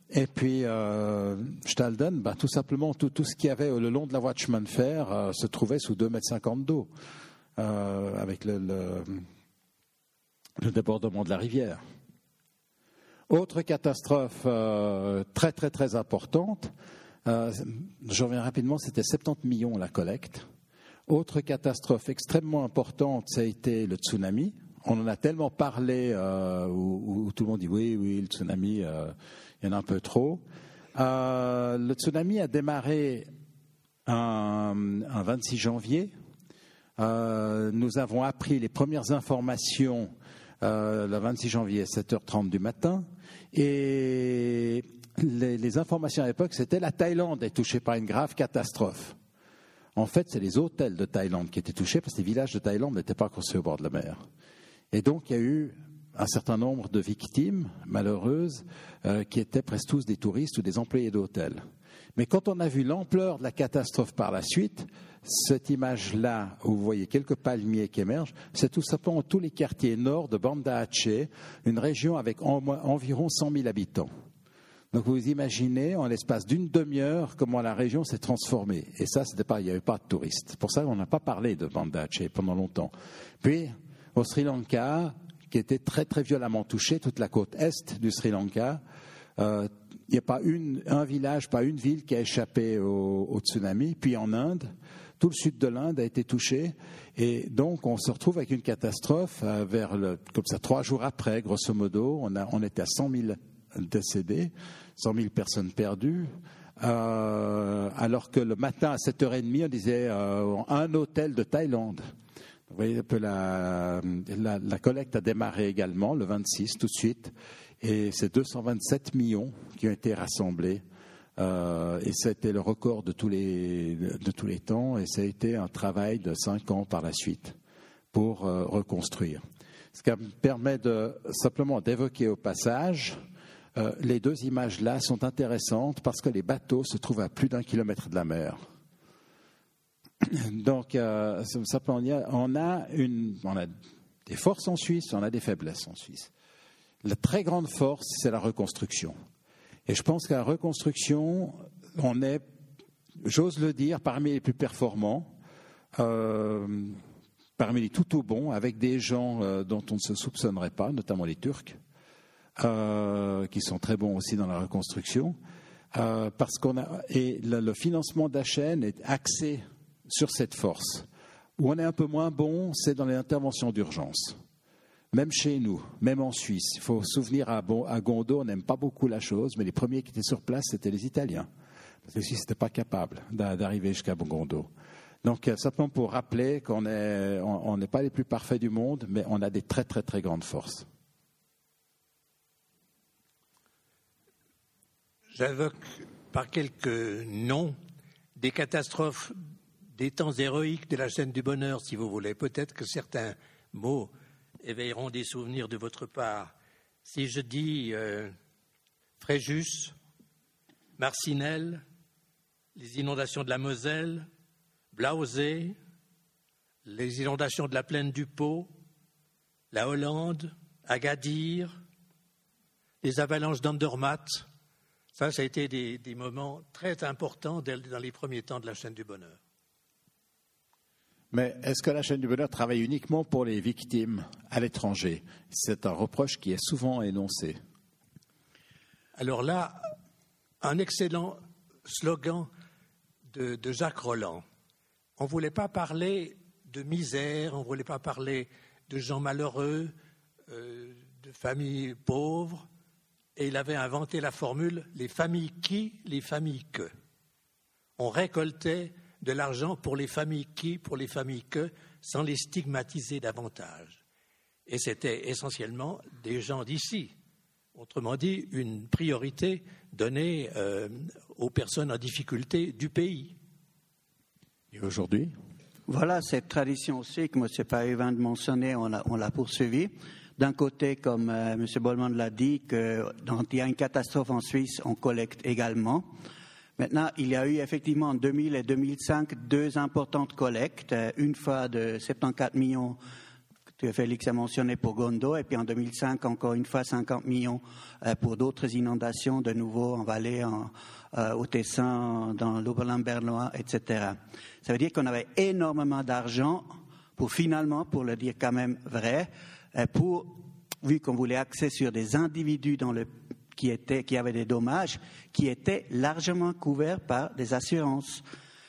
Et puis, Stalden, ben, tout simplement, tout, ce qu'il y avait le long de la voie de chemin de fer se trouvait sous 2,50 mètres d'eau, euh, avec le, débordement de la rivière. Autre catastrophe euh, très, très, très importante, euh, je reviens rapidement, c'était 70 millions la collecte. Autre catastrophe extrêmement importante, ça a été le tsunami. On en a tellement parlé euh, où, tout le monde dit oui, oui, le tsunami, il y en a un peu trop. Le tsunami a démarré un, un 26 janvier. Euh, nous avons appris les premières informations euh, le 26 janvier à 7h30 du matin. Et les, informations à l'époque, c'était la Thaïlande est touchée par une grave catastrophe. En fait, c'est les hôtels de Thaïlande qui étaient touchés parce que les villages de Thaïlande n'étaient pas construits au bord de la mer. Et donc, il y a eu un certain nombre de victimes malheureuses euh, qui étaient presque tous des touristes ou des employés d'hôtels. Mais quand on a vu l'ampleur de la catastrophe par la suite, cette image-là, où vous voyez quelques palmiers qui émergent, c'est tout simplement tous les quartiers nord de Banda Aceh, une région avec en, environ 100 000 habitants. Donc vous imaginez en l'espace d'une demi-heure comment la région s'est transformée. Et ça, pas, il n'y avait pas de touristes. Pour ça, on n'a pas parlé de Banda Aceh pendant longtemps. Puis, au Sri Lanka, qui était très très violemment touché, toute la côte est du Sri Lanka, euh, il n'y a pas un village, pas une ville qui a échappé au, tsunami. Puis en Inde, tout le sud de l'Inde a été touché. Et donc, on se retrouve avec une catastrophe euh, vers comme ça, trois jours après, grosso modo. On, a, on était à 100 000 décédés, 100 000 personnes perdues. Euh, alors que le matin à 7h30, on disait euh, un hôtel de Thaïlande. Vous voyez un peu la, la, collecte a démarré également le 26 tout de suite et c'est 227 millions qui ont été rassemblés euh, et c'était le record de tous, les, de tous les temps et ça a été un travail de cinq ans par la suite pour euh, reconstruire. Ce qui me permet de simplement d'évoquer au passage euh, les deux images là sont intéressantes parce que les bateaux se trouvent à plus d'un kilomètre de la mer. Donc, euh, simplement, on a, une, on a des forces en Suisse, on a des faiblesses en Suisse. La très grande force, c'est la reconstruction. Et je pense qu'à la reconstruction, on est, j'ose le dire, parmi les plus performants, euh, parmi les tout au bon, avec des gens euh, dont on ne se soupçonnerait pas, notamment les Turcs, euh, qui sont très bons aussi dans la reconstruction. Parce qu'on a et le, le financement d'Achen est axé sur cette force. Où on est un peu moins bon, c'est dans les interventions d'urgence. Même chez nous, même en Suisse, il faut se souvenir à, Gondo, on n'aime pas beaucoup la chose, mais les premiers qui étaient sur place, c'était les Italiens. Parce que Suisses n'étaient pas capables d'arriver jusqu'à Gondo. Donc, simplement pour rappeler qu'on n'est pas les plus parfaits du monde, mais on a des très, très, très grandes forces. J'invoque par quelques noms des catastrophes des temps héroïques de la chaîne du bonheur, si vous voulez. Peut-être que certains mots éveilleront des souvenirs de votre part. Si je dis euh, Fréjus, Marcinelle, les inondations de la Moselle, Blausé, les inondations de la plaine du Pau, la Hollande, Agadir, les avalanches d'Andermatt, ça, ça a été des moments très importants dans les premiers temps de la chaîne du bonheur. Mais est-ce que la chaîne du bonheur travaille uniquement pour les victimes à l'étranger? C'est un reproche qui est souvent énoncé. Alors là, un excellent slogan de, Jacques Roland. On ne voulait pas parler de misère, on ne voulait pas parler de gens malheureux, euh, de familles pauvres, et il avait inventé la formule les familles qui, les familles que. On récoltait de l'argent pour les familles qui, pour les familles que, sans les stigmatiser davantage. Et c'était essentiellement des gens d'ici. Autrement dit, une priorité donnée euh, aux personnes en difficulté du pays. Et aujourd'hui? Voilà cette tradition aussi que M. Paris vient de mentionner, on l'a poursuivie. D'un côté, comme euh, M. Bollman l'a dit, que, quand il y a une catastrophe en Suisse, on collecte également. Maintenant, il y a eu effectivement en 2000 et 2005 deux importantes collectes, euh, une fois de 74 millions que Félix a mentionné pour Gondo, et puis en 2005 encore une fois 50 millions euh, pour d'autres inondations, de nouveau en Valais, en, euh, au Tessin, dans l'Oberland bernois, etc. Ça veut dire qu'on avait énormément d'argent pour finalement, pour le dire quand même vrai, pour, vu qu'on voulait axer sur des individus dans le qui, avaient des dommages qui étaient largement couverts par des assurances.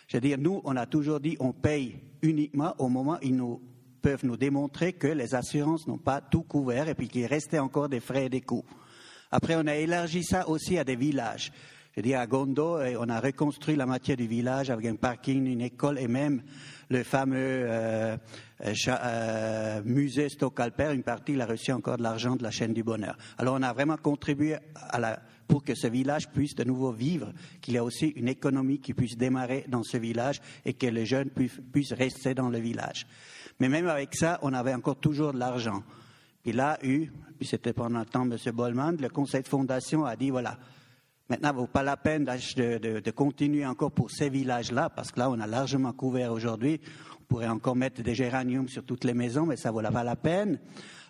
Je veux dire, nous, on a toujours dit on paye uniquement au moment où ils nous peuvent nous démontrer que les assurances n'ont pas tout couvert et puis qu'il restait encore des frais et des coûts. Après, on a élargi ça aussi à des villages. Je dire, à Gondo, on a reconstruit la moitié du village avec un parking, une école et même le fameux euh, euh, euh, musée Stockalper, une partie, il a reçu encore de l'argent de la chaîne du bonheur. Alors on a vraiment contribué pour que ce village puisse de nouveau vivre, qu'il y ait aussi une économie qui puisse démarrer dans ce village et que les jeunes puissent, rester dans le village. Mais même avec ça, on avait encore toujours de l'argent. Puis là, eu, puis c'était pendant le temps M. Bolman, le conseil de fondation a dit, voilà, Maintenant, il ne vaut pas la peine de, continuer encore pour ces villages-là, parce que là, on a largement couvert aujourd'hui. On pourrait encore mettre des géraniums sur toutes les maisons, mais ça ne vaut pas la peine.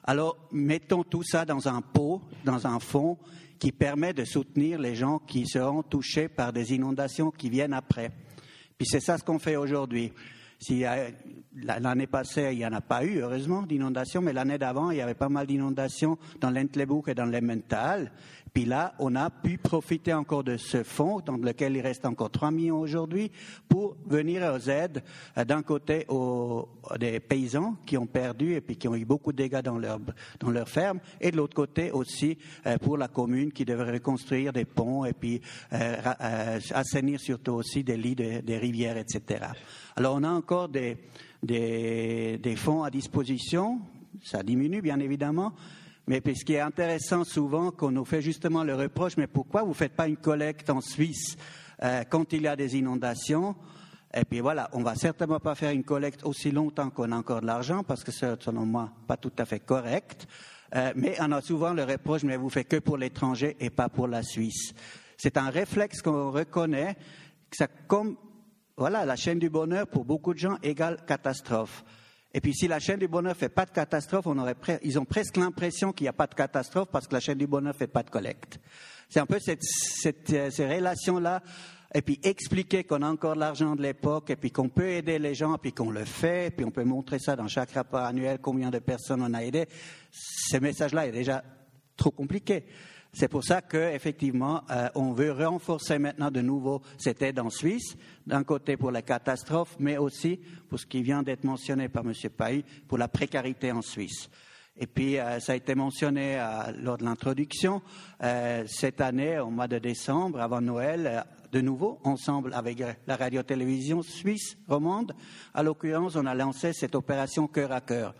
Alors, mettons tout ça dans un pot, dans un fond, qui permet de soutenir les gens qui seront touchés par des inondations qui viennent après. Puis c'est ça ce qu'on fait aujourd'hui. Si l'année passée, il n'y en a pas eu, heureusement, d'inondations, mais l'année d'avant, il y avait pas mal d'inondations dans l'Entlebuch et dans l'Emmental. Puis là, on a pu profiter encore de ce fonds, dans lequel il reste encore 3 millions aujourd'hui, pour venir aux aides euh, d'un côté des paysans qui ont perdu et qui ont eu beaucoup de dégâts dans leur, dans leur et de l'autre côté aussi euh, pour la commune qui devrait reconstruire des ponts et puis euh, assainir surtout aussi des lits des rivières, etc. Alors on a encore des, des, des fonds à disposition, ça diminue bien évidemment, mais ce qui est intéressant souvent, qu'on nous fait justement le reproche, mais pourquoi vous ne faites pas une collecte en Suisse euh, quand il y a des inondations? Et puis voilà, on va certainement pas faire une collecte aussi longtemps qu'on a encore de l'argent, parce que c'est, selon moi, pas tout à fait correct. Euh, mais on a souvent le reproche, mais vous faites que pour l'étranger et pas pour la Suisse. C'est un réflexe qu'on reconnaît, que ça, comme voilà, la chaîne du bonheur pour beaucoup de gens égale catastrophe. Et puis si la chaîne du bonheur fait pas de catastrophe, on aurait ils ont presque l'impression qu'il n'y a pas de catastrophe parce que la chaîne du bonheur fait pas de collecte. C'est un peu euh, ces relations-là, et puis expliquer qu'on a encore l'argent de l'époque, et puis qu'on peut aider les gens, et puis qu'on le fait, et puis on peut montrer ça dans chaque rapport annuel, combien de personnes on a aidé. Ce message-là est déjà trop compliqué. C'est pour ça qu'effectivement, euh, on veut renforcer maintenant de nouveau cette aide en Suisse, d'un côté pour les catastrophes, mais aussi pour ce qui vient d'être mentionné par M. Paille, pour la précarité en Suisse. Et puis, euh, ça a été mentionné euh, lors de l'introduction, cette année, au mois de décembre, avant Noël, de nouveau, ensemble avec la radio-télévision suisse romande, à l'occurrence, on a lancé cette opération cœur à cœur,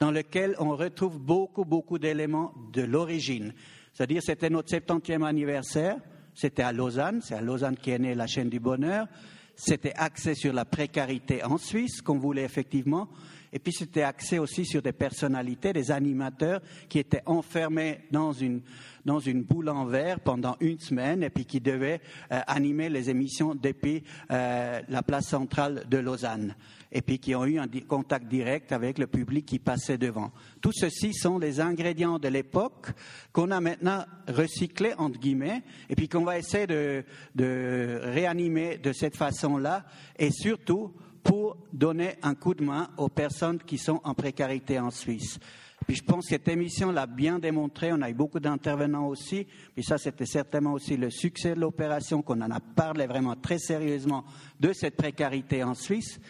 dans laquelle on retrouve beaucoup, beaucoup d'éléments de l'origine c'est-à-dire, c'était notre 70e anniversaire. C'était à Lausanne. C'est à Lausanne qu'est née la chaîne du bonheur. C'était axé sur la précarité en Suisse, qu'on voulait effectivement. Et puis c'était axé aussi sur des personnalités, des animateurs qui étaient enfermés dans une, dans une boule en verre pendant une semaine et puis qui devaient euh, animer les émissions depuis euh, la place centrale de Lausanne et puis qui ont eu un contact direct avec le public qui passait devant. Tout ceci sont les ingrédients de l'époque qu'on a maintenant recyclés, entre guillemets, et puis qu'on va essayer de, de réanimer de cette façon-là, et surtout pour donner un coup de main aux personnes qui sont en précarité en Suisse. Puis je pense que cette émission l'a bien démontré. On a eu beaucoup d'intervenants aussi. Puis ça, c'était certainement aussi le succès de l'opération, qu'on en a parlé vraiment très sérieusement de cette précarité en Suisse.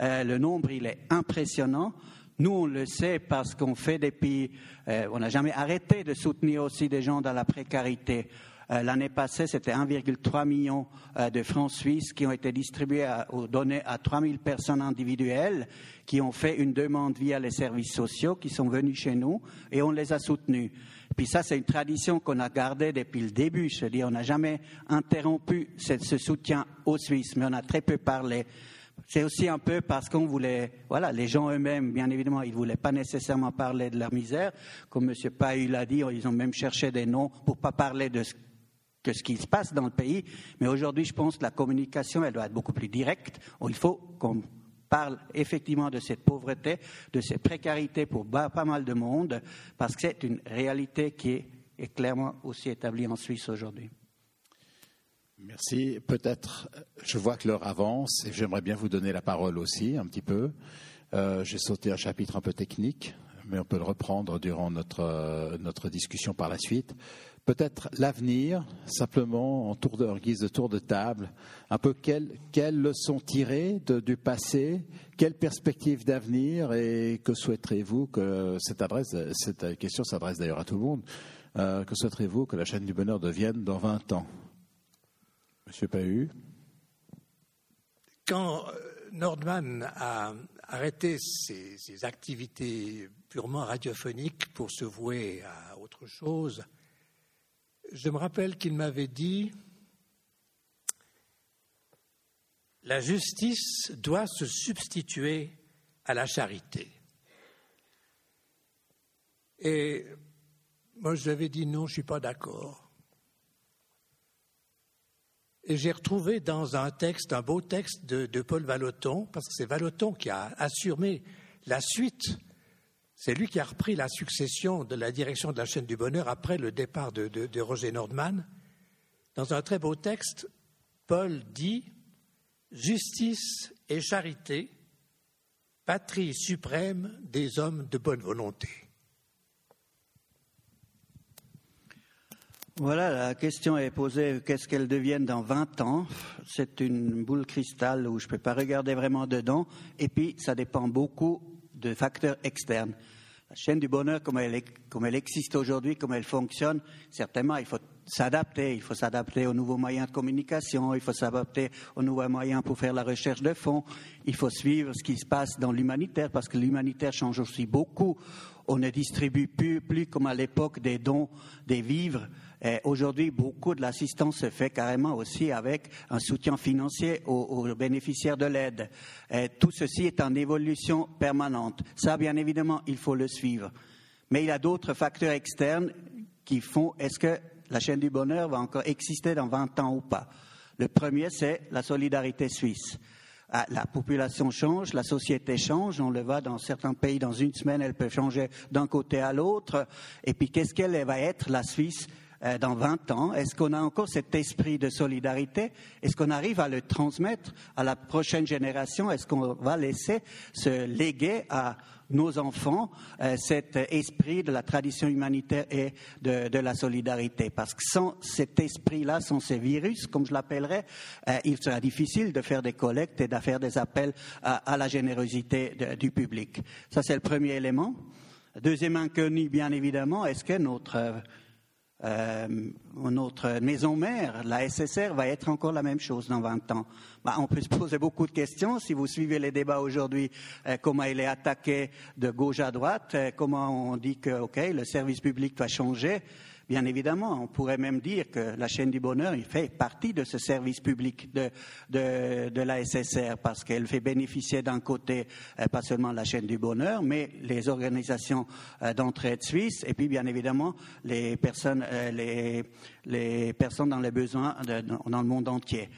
Euh, le nombre, il est impressionnant. Nous, on le sait parce qu'on fait depuis, euh, on n'a jamais arrêté de soutenir aussi des gens dans la précarité. Euh, l'année passée, c'était 1,3 million de francs suisses qui ont été distribués ou donnés à 3000 personnes individuelles qui ont fait une demande via les services sociaux, qui sont venus chez nous et on les a soutenus. Puis ça, c'est une tradition qu'on a gardée depuis le début. Je veux dire, on n'a jamais interrompu ce soutien aux Suisses, mais on a très peu parlé. C'est aussi un peu parce qu'on voulait, voilà, les gens eux-mêmes, bien évidemment, ils ne voulaient pas nécessairement parler de leur misère. Comme M. Pahu l'a dit, ils ont même cherché des noms pour ne pas parler de ce qui se passe dans le pays. Mais aujourd'hui, je pense que la communication, elle doit être beaucoup plus directe. Il faut qu'on parle effectivement de cette pauvreté, de cette précarité pour pas mal de monde, parce que c'est une réalité qui est, clairement aussi établie en Suisse aujourd'hui. Merci. Peut-être, je vois que l'heure avance et j'aimerais bien vous donner la parole aussi un petit peu. Euh, j'ai sauté un chapitre un peu technique, mais on peut le reprendre durant notre, euh, notre discussion par la suite. Peut-être l'avenir, simplement en, tour de, guise de tour de table, un peu quelles, leçons tirer du passé, quelles perspectives d'avenir et que souhaiterez-vous que cette, adresse, cette question s'adresse d'ailleurs à tout le monde, euh, que souhaiterez-vous que la chaîne du bonheur devienne dans 20 ans? Quand euh, Nordman a arrêté ses, ses, activités purement radiophoniques pour se vouer à autre chose, je me rappelle qu'il m'avait dit La justice doit se substituer à la charité. Et moi, je lui avais dit non, je ne suis pas d'accord. Et j'ai retrouvé dans un texte, un beau texte de, de Paul Valoton, parce que c'est Valoton qui a assuré la suite c'est lui qui a repris la succession de la direction de la chaîne du bonheur après le départ de, Roger Nordman. Dans un très beau texte, Paul dit Justice et charité, patrie suprême des hommes de bonne volonté. Voilà, la question est posée, qu'est-ce qu'elles deviennent dans 20 ans? C'est une boule cristal où je ne peux pas regarder vraiment dedans. Et puis, ça dépend beaucoup de facteurs externes. La chaîne du bonheur, comme elle, comme elle existe aujourd'hui, comme elle fonctionne, certainement, il faut s'adapter. Il faut s'adapter aux nouveaux moyens de communication, il faut s'adapter aux nouveaux moyens pour faire la recherche de fonds, il faut suivre ce qui se passe dans l'humanitaire, parce que l'humanitaire change aussi beaucoup. On ne distribue plus, plus comme à l'époque des dons, des vivres Aujourd'hui, beaucoup de l'assistance se fait carrément aussi avec un soutien financier aux, bénéficiaires de l'aide. Tout ceci est en évolution permanente. Ça, bien évidemment, il faut le suivre. Mais il y a d'autres facteurs externes qui font est-ce que la chaîne du bonheur va encore exister dans 20 ans ou pas? Le premier, c'est la solidarité suisse. Ah, la population change, la société change, on le voit dans certains pays, dans une semaine, elle peut changer d'un côté à l'autre. Et puis, qu'est-ce qu'elle va être, la Suisse euh, dans 20 ans? Est-ce qu'on a encore cet esprit de solidarité? Est-ce qu'on arrive à le transmettre à la prochaine génération? Est-ce qu'on va laisser se léguer à nos enfants euh, cet esprit de la tradition humanitaire et de, la solidarité? Parce que sans cet esprit-là, sans ces virus, comme je l'appellerais, euh, il sera difficile de faire des collectes et de faire des appels à, la générosité du public. Ça, c'est le premier élément. Deuxième inconnu, bien évidemment, est-ce que notre euh, notre maison mère, la SSR, va être encore la même chose dans 20 ans. Bah, on peut se poser beaucoup de questions. Si vous suivez les débats aujourd'hui, euh, comment il est attaqué de gauche à droite, euh, comment on dit que ok, le service public va changer. Bien évidemment, on pourrait même dire que la chaîne du bonheur fait partie de ce service public de, de, la SSR parce qu'elle fait bénéficier d'un côté euh, pas seulement la chaîne du bonheur, mais les organisations euh, d'entraide suisse et puis bien évidemment les personnes, euh, les, les personnes dans les besoins dans le monde entier.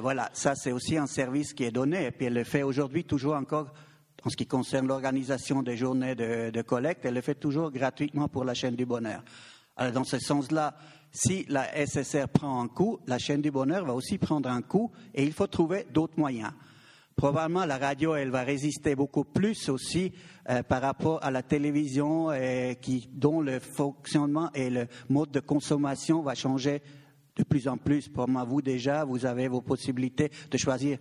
voilà, ça c'est aussi un service qui est donné et puis elle le fait aujourd'hui toujours encore en ce qui concerne l'organisation des journées de, collecte, elle le fait toujours gratuitement pour la chaîne du bonheur. Alors, dans ce sens-là, si la SSR prend un coup, la chaîne du bonheur va aussi prendre un coup et il faut trouver d'autres moyens. Probablement, la radio, elle va résister beaucoup plus aussi euh, par rapport à la télévision euh, dont le fonctionnement et le mode de consommation va changer de plus en plus. Pour moi, vous déjà, vous avez vos possibilités de choisir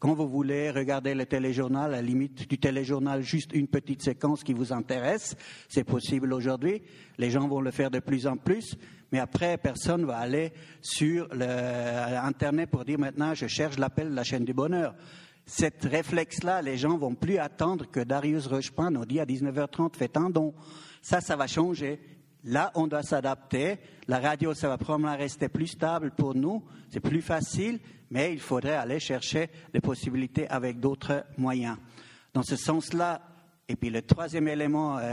quand vous voulez regarder le téléjournal, à la limite du téléjournal, juste une petite séquence qui vous intéresse, c'est possible aujourd'hui. Les gens vont le faire de plus en plus. Mais après, personne va aller sur Internet pour dire maintenant, je cherche l'appel de la chaîne du bonheur. Cet réflexe-là, les gens vont plus attendre que Darius Rochepin nous dit à 19h30, faites un don. Ça, ça va changer. Là, on doit s'adapter. La radio, ça va probablement rester plus stable pour nous. C'est plus facile, mais il faudrait aller chercher des possibilités avec d'autres moyens. Dans ce sens-là, et puis le troisième élément, euh,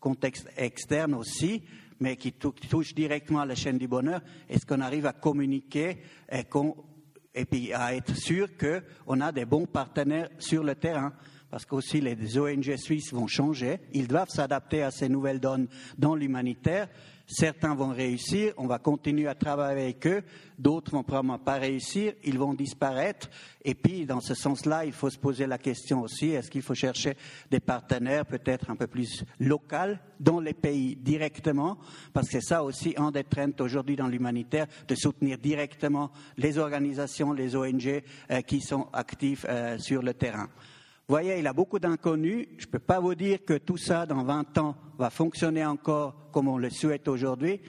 contexte externe aussi, mais qui touchent directement à la chaîne du bonheur. Est-ce qu'on arrive à communiquer et, et puis à être sûr qu'on a des bons partenaires sur le terrain? Parce qu'aussi les ONG suisses vont changer, ils doivent s'adapter à ces nouvelles donnes dans l'humanitaire. Certains vont réussir, on va continuer à travailler avec eux, d'autres vont probablement pas réussir, ils vont disparaître. Et puis, dans ce sens-là, il faut se poser la question aussi, est-ce qu'il faut chercher des partenaires peut-être un peu plus locaux dans les pays directement, parce que ça aussi un des aujourd'hui dans l'humanitaire, de soutenir directement les organisations, les ONG euh, qui sont actifs euh, sur le terrain. Voyez, il a beaucoup d'inconnus. Je ne peux pas vous dire que tout ça, dans 20 ans, va fonctionner encore comme on le souhaite aujourd'hui,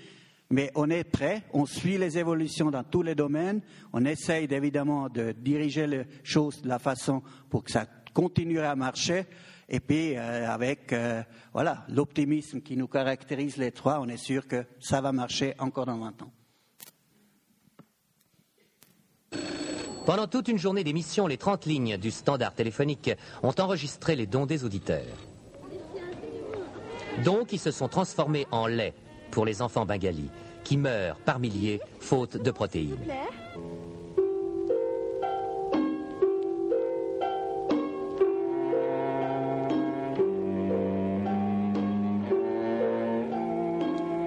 mais on est prêt, on suit les évolutions dans tous les domaines, on essaye évidemment de diriger les choses de la façon pour que ça continue à marcher, et puis euh, avec euh, voilà l'optimisme qui nous caractérise les trois, on est sûr que ça va marcher encore dans 20 ans. Pendant toute une journée d'émission, les 30 lignes du standard téléphonique ont enregistré les dons des auditeurs. Dons qui se sont transformés en lait pour les enfants bengalis, qui meurent par milliers faute de protéines.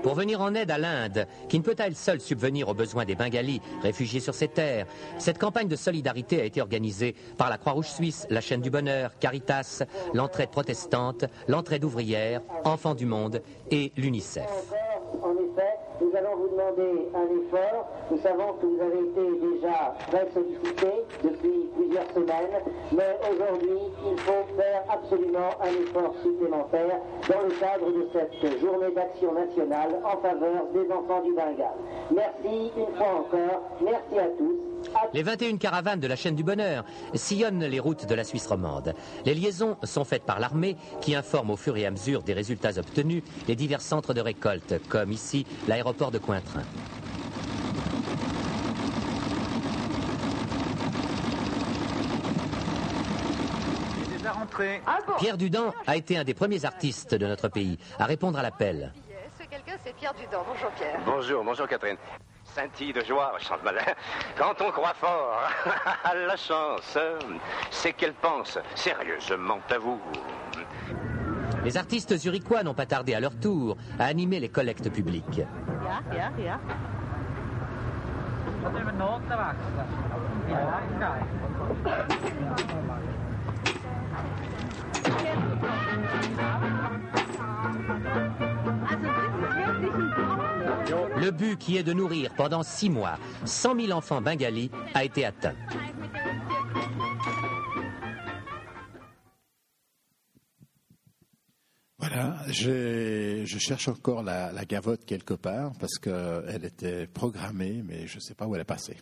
Pour venir en aide à l'Inde, qui ne peut à elle seule subvenir aux besoins des Bengalis réfugiés sur ses terres, cette campagne de solidarité a été organisée par la Croix-Rouge suisse, la Chaîne du Bonheur, Caritas, l'Entraide protestante, l'Entraide ouvrière, Enfants du Monde et l'UNICEF nous allons vous demander un effort. Nous savons que vous avez été déjà très sollicité depuis plusieurs semaines, mais aujourd'hui, il faut faire absolument un effort supplémentaire dans le cadre de cette journée d'action nationale en faveur des enfants du Bengale. Merci une fois encore. Merci à tous. Les 21 caravanes de la chaîne du bonheur sillonnent les routes de la Suisse romande. Les liaisons sont faites par l'armée qui informe au fur et à mesure des résultats obtenus les divers centres de récolte, comme ici l'aéroport de Cointrin. Pierre Dudan a été un des premiers artistes de notre pays à répondre à l'appel. quelqu'un, c'est Pierre Dudan. Bonjour Pierre. Bonjour, bonjour Catherine scintille de joie, chante malin. Quand on croit fort à la chance, c'est qu'elle pense sérieusement à vous. Les artistes zurichois n'ont pas tardé à leur tour à animer les collectes publiques. Le but qui est de nourrir pendant six mois 100 000 enfants bengalis a été atteint. Voilà, je, cherche encore la, gavotte quelque part parce qu'elle était programmée, mais je ne sais pas où elle est passée.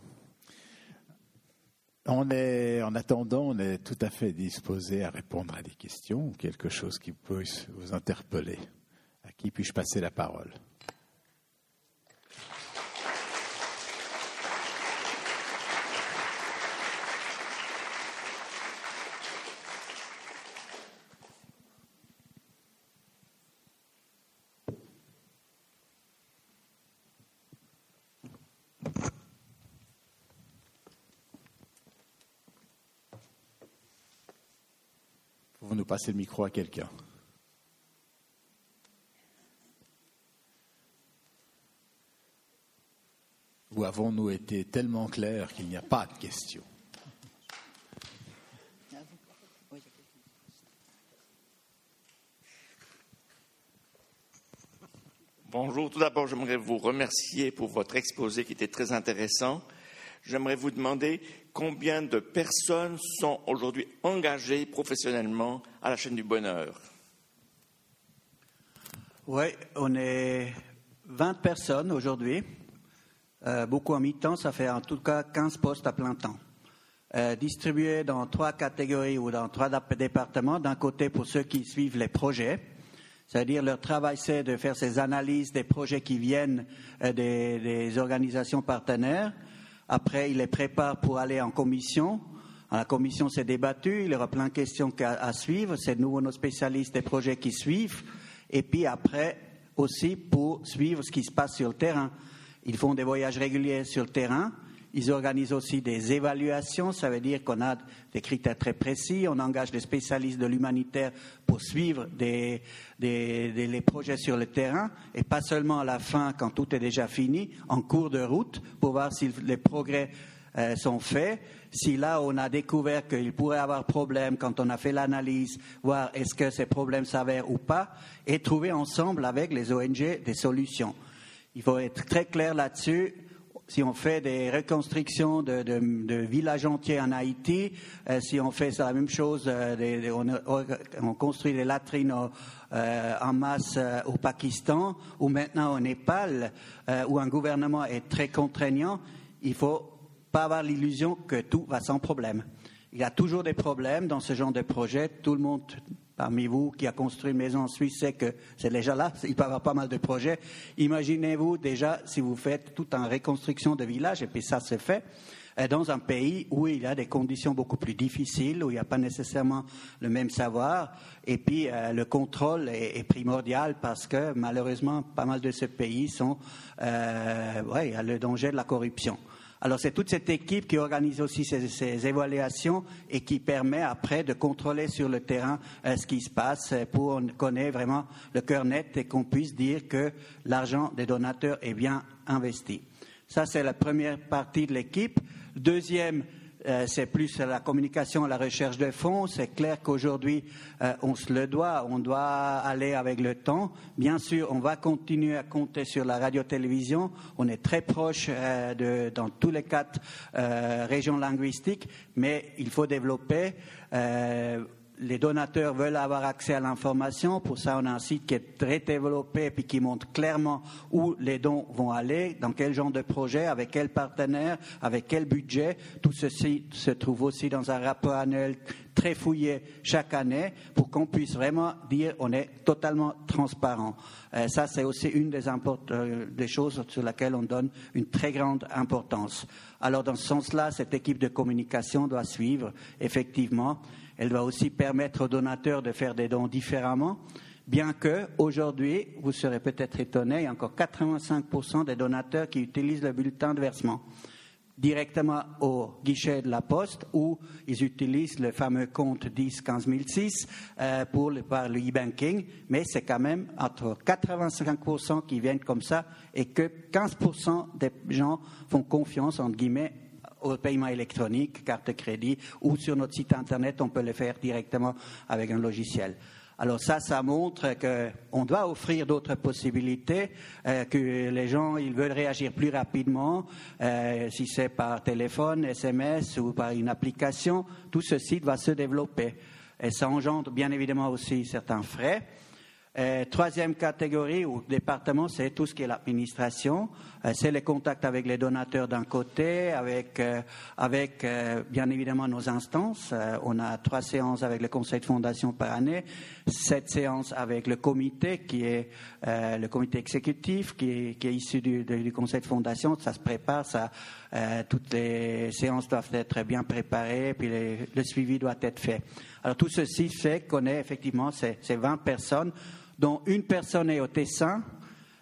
On est, en attendant, on est tout à fait disposé à répondre à des questions ou quelque chose qui peut vous interpeller. À qui puis-je passer la parole? Passer le micro à quelqu'un. Ou avons-nous été tellement clairs qu'il n'y a pas de questions? Bonjour, tout d'abord, j'aimerais vous remercier pour votre exposé qui était très intéressant. J'aimerais vous demander combien de personnes sont aujourd'hui engagées professionnellement à la chaîne du bonheur? Oui, on est 20 personnes aujourd'hui. Euh, beaucoup en mi-temps, ça fait en tout cas 15 postes à plein temps. Euh, distribués dans trois catégories ou dans trois départements. D'un côté, pour ceux qui suivent les projets, c'est-à-dire leur travail, c'est de faire ces analyses des projets qui viennent euh, des organisations partenaires après, il les prépare pour aller en commission. La commission s'est débattue, il y aura plein de questions à, suivre. C'est nous, nos spécialistes des projets qui suivent. Et puis après, aussi pour suivre ce qui se passe sur le terrain. Ils font des voyages réguliers sur le terrain. Ils organisent aussi des évaluations, ça veut dire qu'on a des critères très précis, on engage des spécialistes de l'humanitaire pour suivre les projets sur le terrain, et pas seulement à la fin quand tout est déjà fini, en cours de route, pour voir si les progrès euh, sont faits. Si là on a découvert qu'il pourrait avoir problème quand on a fait l'analyse, voir est-ce que ces problèmes s'avèrent ou pas, et trouver ensemble avec les ONG des solutions. Il faut être très clair là-dessus si on fait des reconstructions de, villages entiers en Haïti, euh, si on fait la même chose, euh, on, construit des latrines euh, en masse au Pakistan ou maintenant au Népal, où un gouvernement est très contraignant, il ne faut pas avoir l'illusion que tout va sans problème. Il y a toujours des problèmes dans ce genre de projet. Tout le monde parmi vous qui a construit une maison en Suisse sait que c'est déjà là, il peut y avoir pas mal de projets. Imaginez-vous déjà si vous faites tout en reconstruction de village, et puis ça se fait, euh, dans un pays où il y a des conditions beaucoup plus difficiles, où il n'y a pas nécessairement le même savoir, et puis euh, le contrôle est, primordial parce que malheureusement, pas mal de ces pays sont, euh, ouais, il y a le danger de la corruption. C'est toute cette équipe qui organise aussi ces, évaluations et qui permet après de contrôler sur le terrain euh, ce qui se passe pour qu'on connaisse vraiment le cœur net et qu'on puisse dire que l'argent des donateurs est bien investi. Ça, c'est la première partie de l'équipe. Deuxième, euh, c'est plus la communication, la recherche de fonds. C'est clair qu'aujourd'hui, euh, on se le doit, on doit aller avec le temps. Bien sûr, on va continuer à compter sur la radio-télévision. On est très proche euh, de, dans tous les quatre régions linguistiques, mais il faut développer les donateurs veulent avoir accès à l'information. Pour ça, on a un site qui est très développé et qui montre clairement où les dons vont aller, dans quel genre de projet, avec quel partenaire, avec quel budget. Tout ceci se trouve aussi dans un rapport annuel très fouillé chaque année pour qu'on puisse vraiment dire on est totalement transparent. Euh, ça, c'est aussi une des, euh, des choses sur lesquelles on donne une très grande importance. Alors, dans ce sens-là, cette équipe de communication doit suivre, effectivement, elle va aussi permettre aux donateurs de faire des dons différemment, bien que aujourd'hui, vous serez peut-être étonné, il y a encore 85% des donateurs qui utilisent le bulletin de versement directement au guichet de la poste où ils utilisent le fameux compte 10 15 006 pour le, par le e-banking, mais c'est quand même entre 85% qui viennent comme ça et que 15% des gens font confiance, entre guillemets, au paiement électronique, carte de crédit, ou sur notre site Internet, on peut le faire directement avec un logiciel. Alors ça, ça montre qu'on doit offrir d'autres possibilités, euh, que les gens, ils veulent réagir plus rapidement, euh, si c'est par téléphone, SMS ou par une application, tout ceci va se développer. Et ça engendre bien évidemment aussi certains frais. Euh, troisième catégorie ou département, c'est tout ce qui est l'administration. Euh, c'est les contacts avec les donateurs d'un côté, avec, euh, bien évidemment nos instances. on a trois séances avec le conseil de fondation par année, sept séances avec le comité qui est le comité exécutif qui est, issu du, conseil de fondation. Ça se prépare, toutes les séances doivent être bien préparées, puis le suivi doit être fait. Alors tout ceci fait qu'on est effectivement ces, ces 20 personnes dont une personne est au Tessin,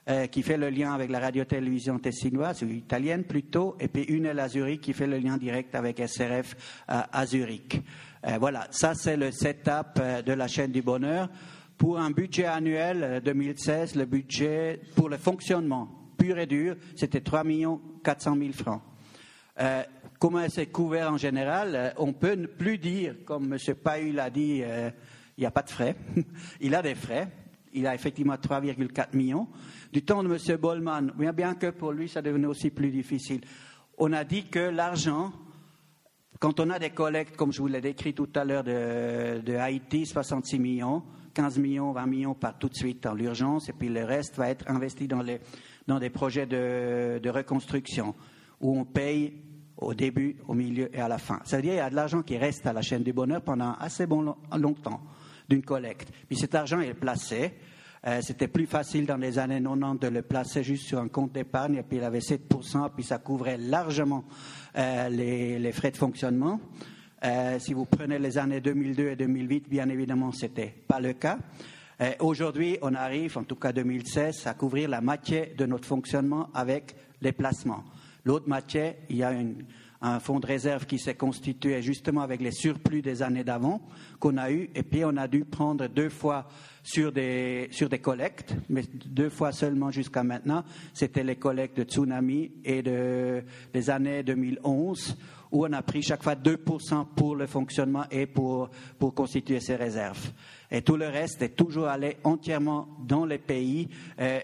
euh, qui fait le lien avec la radio-télévision tessinoise, ou italienne plutôt, et puis une est à Zurich, qui fait le lien direct avec SRF euh, à Zurich. Euh, voilà, ça c'est le setup de la chaîne du bonheur. Pour un budget annuel 2016, le budget pour le fonctionnement pur et dur, c'était 3 400 000 francs. comment c'est couvert en général On peut plus dire, comme M. Pahu l'a dit, il n'y a pas de frais. il a des frais, il a effectivement 3,4 millions. Du temps de M. Bollman, bien que pour lui, ça devenait aussi plus difficile. On a dit que l'argent, quand on a des collectes, comme je vous l'ai décrit tout à l'heure, de, Haïti, 66 millions, 15 millions, 20 millions par tout de suite dans l'urgence, et puis le reste va être investi dans, des projets de, de reconstruction, où on paye au début, au milieu et à la fin. C'est-à-dire qu'il y a de l'argent qui reste à la chaîne du bonheur pendant assez bon, longtemps d'une collecte. Puis cet argent est placé. Euh, c'était plus facile dans les années 90 de le placer juste sur un compte d'épargne, et puis il avait 7%, puis ça couvrait largement euh, les, frais de fonctionnement. Euh, si vous prenez les années 2002 et 2008, bien évidemment, ce n'était pas le cas. Aujourd'hui, on arrive, en tout cas 2016, à couvrir la moitié de notre fonctionnement avec les placements. L'autre moitié, il y a un fonds de réserve qui s'est constitué justement avec les surplus des années d'avant qu'on a eu, et puis on a dû prendre deux fois sur des, sur des collectes, mais deux fois seulement jusqu'à maintenant. C'était les collectes de tsunami et de, des années 2011 où on a pris chaque fois 2% pour le fonctionnement et pour, pour constituer ces réserves. Et tout le reste est toujours allé entièrement dans les pays. Euh,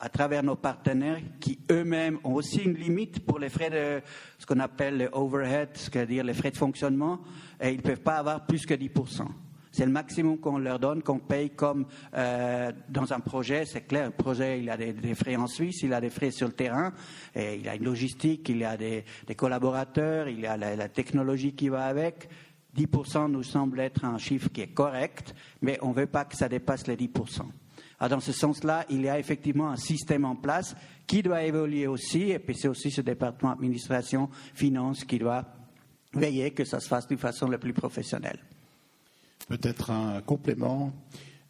à travers nos partenaires qui eux-mêmes ont aussi une limite pour les frais de ce qu'on appelle le overhead, c'est-à-dire les frais de fonctionnement, et ils ne peuvent pas avoir plus que 10%. C'est le maximum qu'on leur donne, qu'on paye comme euh, dans un projet. C'est clair, le projet, il a des, frais en Suisse, il a des frais sur le terrain, il a une logistique, il a des, collaborateurs, il a la, la, technologie qui va avec. 10% nous semble être un chiffre qui est correct, mais on ne veut pas que ça dépasse les 10%. Alors dans ce sens-là, il y a effectivement un système en place qui doit évoluer aussi, et puis c'est aussi ce département administration, finance qui doit veiller que ça se fasse de façon la plus professionnelle. Peut-être un complément.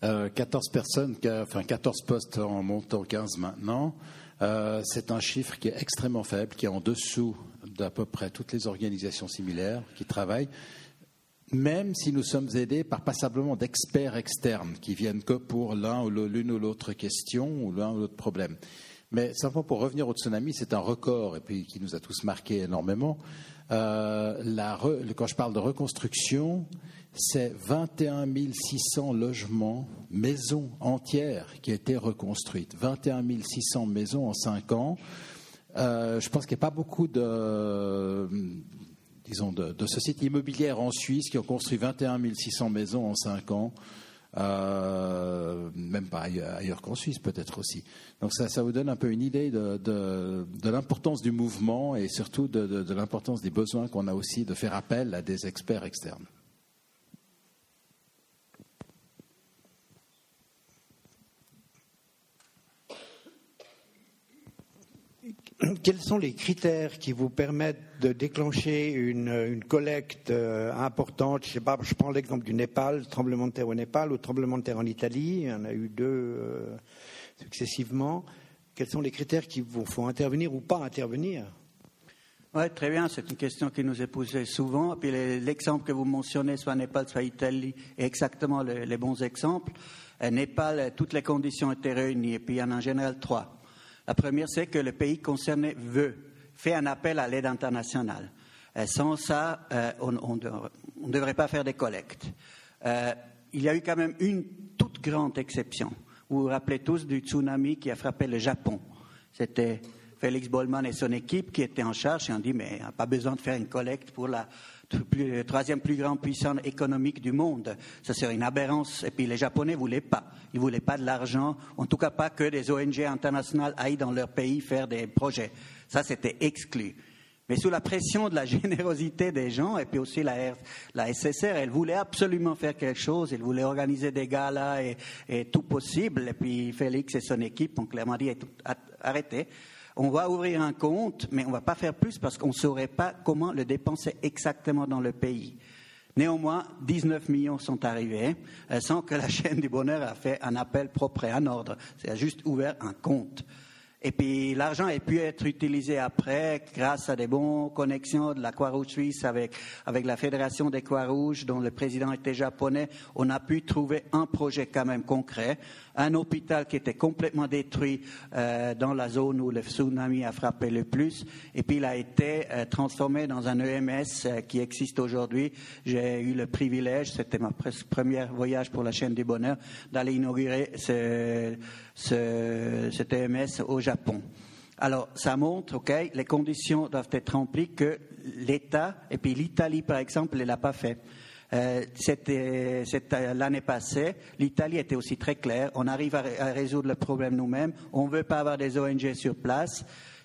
14 euh, personnes, enfin 14 postes en montant 15 maintenant. Euh, c'est un chiffre qui est extrêmement faible, qui est en dessous d'à peu près toutes les organisations similaires qui travaillent, même si nous sommes aidés par passablement d'experts externes qui viennent que pour l'un ou l'une ou l'autre question ou l'un ou l'autre problème. Mais simplement pour revenir au tsunami, c'est un record et puis qui nous a tous marqué énormément. Euh, quand je parle de reconstruction, c'est 21 600 logements, maisons entières qui été reconstruites. 21 600 maisons en cinq ans. Euh, je pense qu'il n'y a pas beaucoup de, disons, de, sociétés immobilières en Suisse qui ont construit 21 600 maisons en cinq ans. Euh, même pas ailleurs, qu'en Suisse peut-être aussi. Donc ça, ça, vous donne un peu une idée de, l'importance du mouvement et surtout de l'importance des besoins qu'on a aussi de faire appel à des experts externes. quels sont les critères qui vous permettent de déclencher une, collecte euh, importante? Je prends l'exemple du Népal, tremblement de terre au Népal ou tremblement de terre en Italie. Il y en a eu deux euh, successivement. Quels sont les critères qui vous font intervenir ou pas intervenir? Oui, très bien. C'est une question qui nous est posée souvent. Puis l'exemple que vous mentionnez, soit Népal, soit Italie, est exactement les bons exemples. Népal, toutes les conditions étaient réunies. Et puis il y en a en général trois. La première, c'est que le pays concerné veut, fait un appel à l'aide internationale. Euh, sans ça, euh, on ne devrait pas faire des collectes. Euh, il y a eu quand même une toute grande exception. Vous vous rappelez tous du tsunami qui a frappé le Japon. C'était Félix Bollman et son équipe qui étaient en charge et ont dit mais pas besoin de faire une collecte pour la le troisième plus grand puissance économique du monde. Ça serait une aberrance. Et puis les Japonais voulaient pas. Ils voulaient pas de l'argent, en tout cas pas que des ONG internationales aillent dans leur pays faire des projets. Ça, c'était exclu. Mais sous la pression de la générosité des gens, et puis aussi la, la SSR, elle voulait absolument faire quelque chose, elle voulait organiser des galas et, et tout possible. Et puis Félix et son équipe ont clairement dit arrêtez on va ouvrir un compte, mais on ne va pas faire plus parce qu'on ne saurait pas comment le dépenser exactement dans le pays. Néanmoins, 19 millions sont arrivés euh, sans que la chaîne du bonheur a fait un appel propre et en ordre. C'est juste ouvert un compte. Et puis l'argent a pu être utilisé après grâce à des bonnes connexions de la Croix-Rouge suisse avec, avec la Fédération des Croix-Rouges dont le président était japonais. On a pu trouver un projet quand même concret un hôpital qui était complètement détruit euh, dans la zone où le tsunami a frappé le plus, et puis il a été euh, transformé dans un EMS euh, qui existe aujourd'hui. J'ai eu le privilège, c'était ma premier voyage pour la chaîne du bonheur, d'aller inaugurer ce, ce, cet EMS au Japon. Alors, ça montre, OK, les conditions doivent être remplies que l'État, et puis l'Italie, par exemple, ne l'a pas fait. Euh, c'était l'année passée. L'Italie était aussi très claire. On arrive à, résoudre le problème nous-mêmes. On ne veut pas avoir des ONG sur place.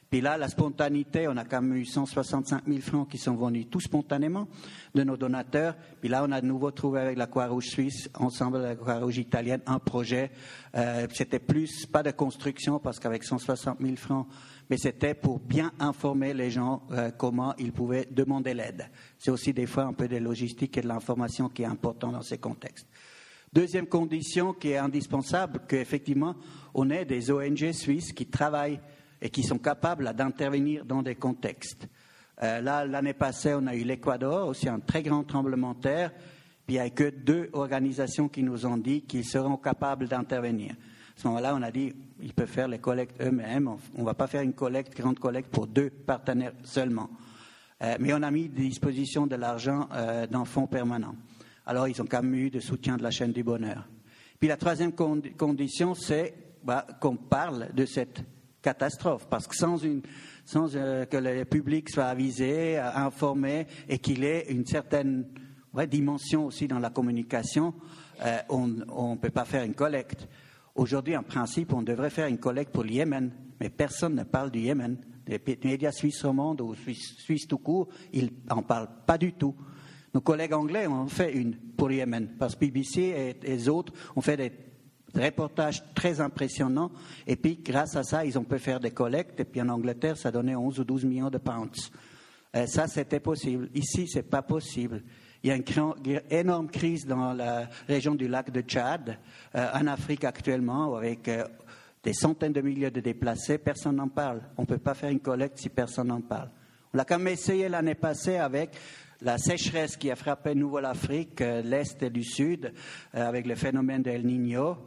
Puis là, la spontanéité, on a quand même eu 165 000 francs qui sont venus tout spontanément de nos donateurs. Puis là, on a de nouveau trouvé avec la Croix-Rouge suisse, ensemble avec la Croix-Rouge italienne, un projet. Euh, c'était plus, pas de construction, parce qu'avec 160 000 francs, mais c'était pour bien informer les gens euh, comment ils pouvaient demander l'aide. C'est aussi des fois un peu de logistique et de l'information qui est important dans ces contextes. Deuxième condition qui est indispensable, qu'effectivement, on ait des ONG suisses qui travaillent et qui sont capables d'intervenir dans des contextes. Euh, là, l'année passée, on a eu l'Équateur, aussi un très grand tremblement de terre, puis il n'y a que deux organisations qui nous ont dit qu'ils seront capables d'intervenir. À ce moment-là, on a dit ils peuvent faire les collectes eux-mêmes. On ne va pas faire une collecte, grande collecte pour deux partenaires seulement. Euh, mais on a mis à disposition de l'argent euh, dans fonds permanents. Alors, ils ont quand même eu de soutien de la chaîne du bonheur. Puis la troisième condition, c'est bah, qu'on parle de cette catastrophe, parce que sans, euh, que le public soit avisé, informé, et qu'il ait une certaine dimension aussi dans la communication, on ne peut pas faire une collecte. Aujourd'hui, en principe, on devrait faire une collecte pour le Yémen, mais personne ne parle du Yémen. Les médias suisses au monde ou suisses, tout court, ils n'en parlent pas du tout. Nos collègues anglais ont fait une pour le Yémen, parce que BBC et, les autres ont fait des reportages très impressionnants, et puis grâce à ça, ils ont pu faire des collectes, et puis en Angleterre, ça donnait 11 ou 12 millions de pounds. Euh, ça, c'était possible. Ici, ce n'est pas possible. Il y a une énorme crise dans la région du lac de Tchad, euh, en Afrique actuellement, avec euh, des centaines de milliers de déplacés. Personne n'en parle. On ne peut pas faire une collecte si personne n'en parle. On l'a quand même essayé l'année passée avec la sécheresse qui a frappé Nouvelle-Afrique, l'Est et du Sud, avec le phénomène de El Niño.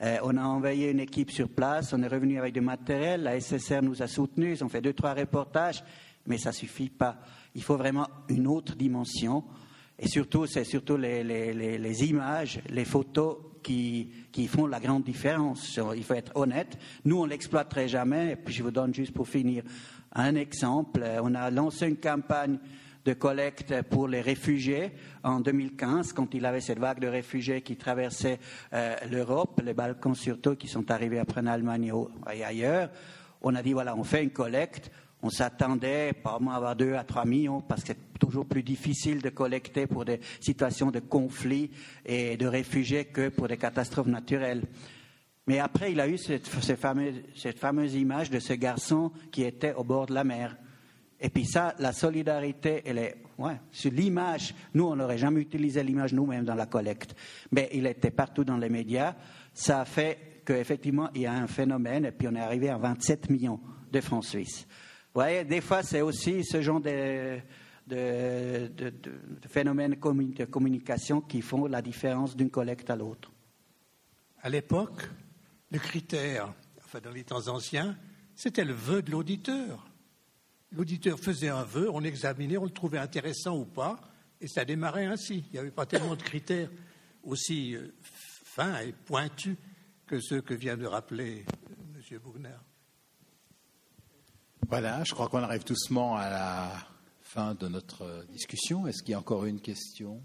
On a envoyé une équipe sur place, on est revenu avec du matériel, la SSR nous a soutenus, ils ont fait deux, trois reportages, mais ça ne suffit pas. Il faut vraiment une autre dimension. Et surtout, c'est surtout les, images, les photos qui, font la grande différence. Il faut être honnête. Nous, on l'exploiterait jamais. Et puis, je vous donne juste pour finir un exemple. On a lancé une campagne de collecte pour les réfugiés en 2015, quand il avait cette vague de réfugiés qui traversait euh, l'Europe, les Balkans surtout, qui sont arrivés après en Allemagne et ailleurs. On a dit, voilà, on fait une collecte on s'attendait probablement à avoir 2 à 3 millions parce que c'est toujours plus difficile de collecter pour des situations de conflit et de réfugiés que pour des catastrophes naturelles. Mais après, il a eu cette, fameuse, image de ce garçon qui était au bord de la mer. Et puis ça, la solidarité, elle est, ouais, sur l'image. Nous, on n'aurait jamais utilisé l'image nous-mêmes dans la collecte. Mais il était partout dans les médias. Ça a fait qu'effectivement, il y a un phénomène, et puis on est arrivé à 27 millions de francs suisses voyez, des fois, c'est aussi ce genre de, phénomènes de communication qui font la différence d'une collecte à l'autre. À l'époque, le critère, enfin dans les temps anciens, c'était le vœu de l'auditeur. L'auditeur faisait un vœu, on examinait, on le trouvait intéressant ou pas, et ça démarrait ainsi. Il n'y avait pas tellement de critères aussi euh, fins et pointus que ceux que vient de rappeler euh, M. Bugner. Voilà, je crois qu'on arrive doucement à la fin de notre discussion. Est-ce qu'il y a encore une question?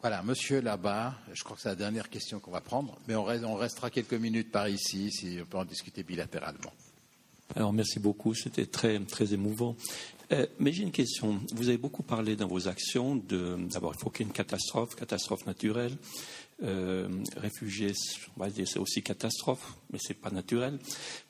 Voilà, monsieur là-bas, je crois que c'est la dernière question qu'on va prendre, mais on restera quelques minutes par ici si on peut en discuter bilatéralement. Alors merci beaucoup, c'était très, très émouvant. Euh, mais j'ai une question. Vous avez beaucoup parlé dans vos actions de, d'abord, il faut qu'il y ait une catastrophe, catastrophe naturelle. Euh, réfugiés, on va dire, c'est aussi catastrophe, mais c'est pas naturel.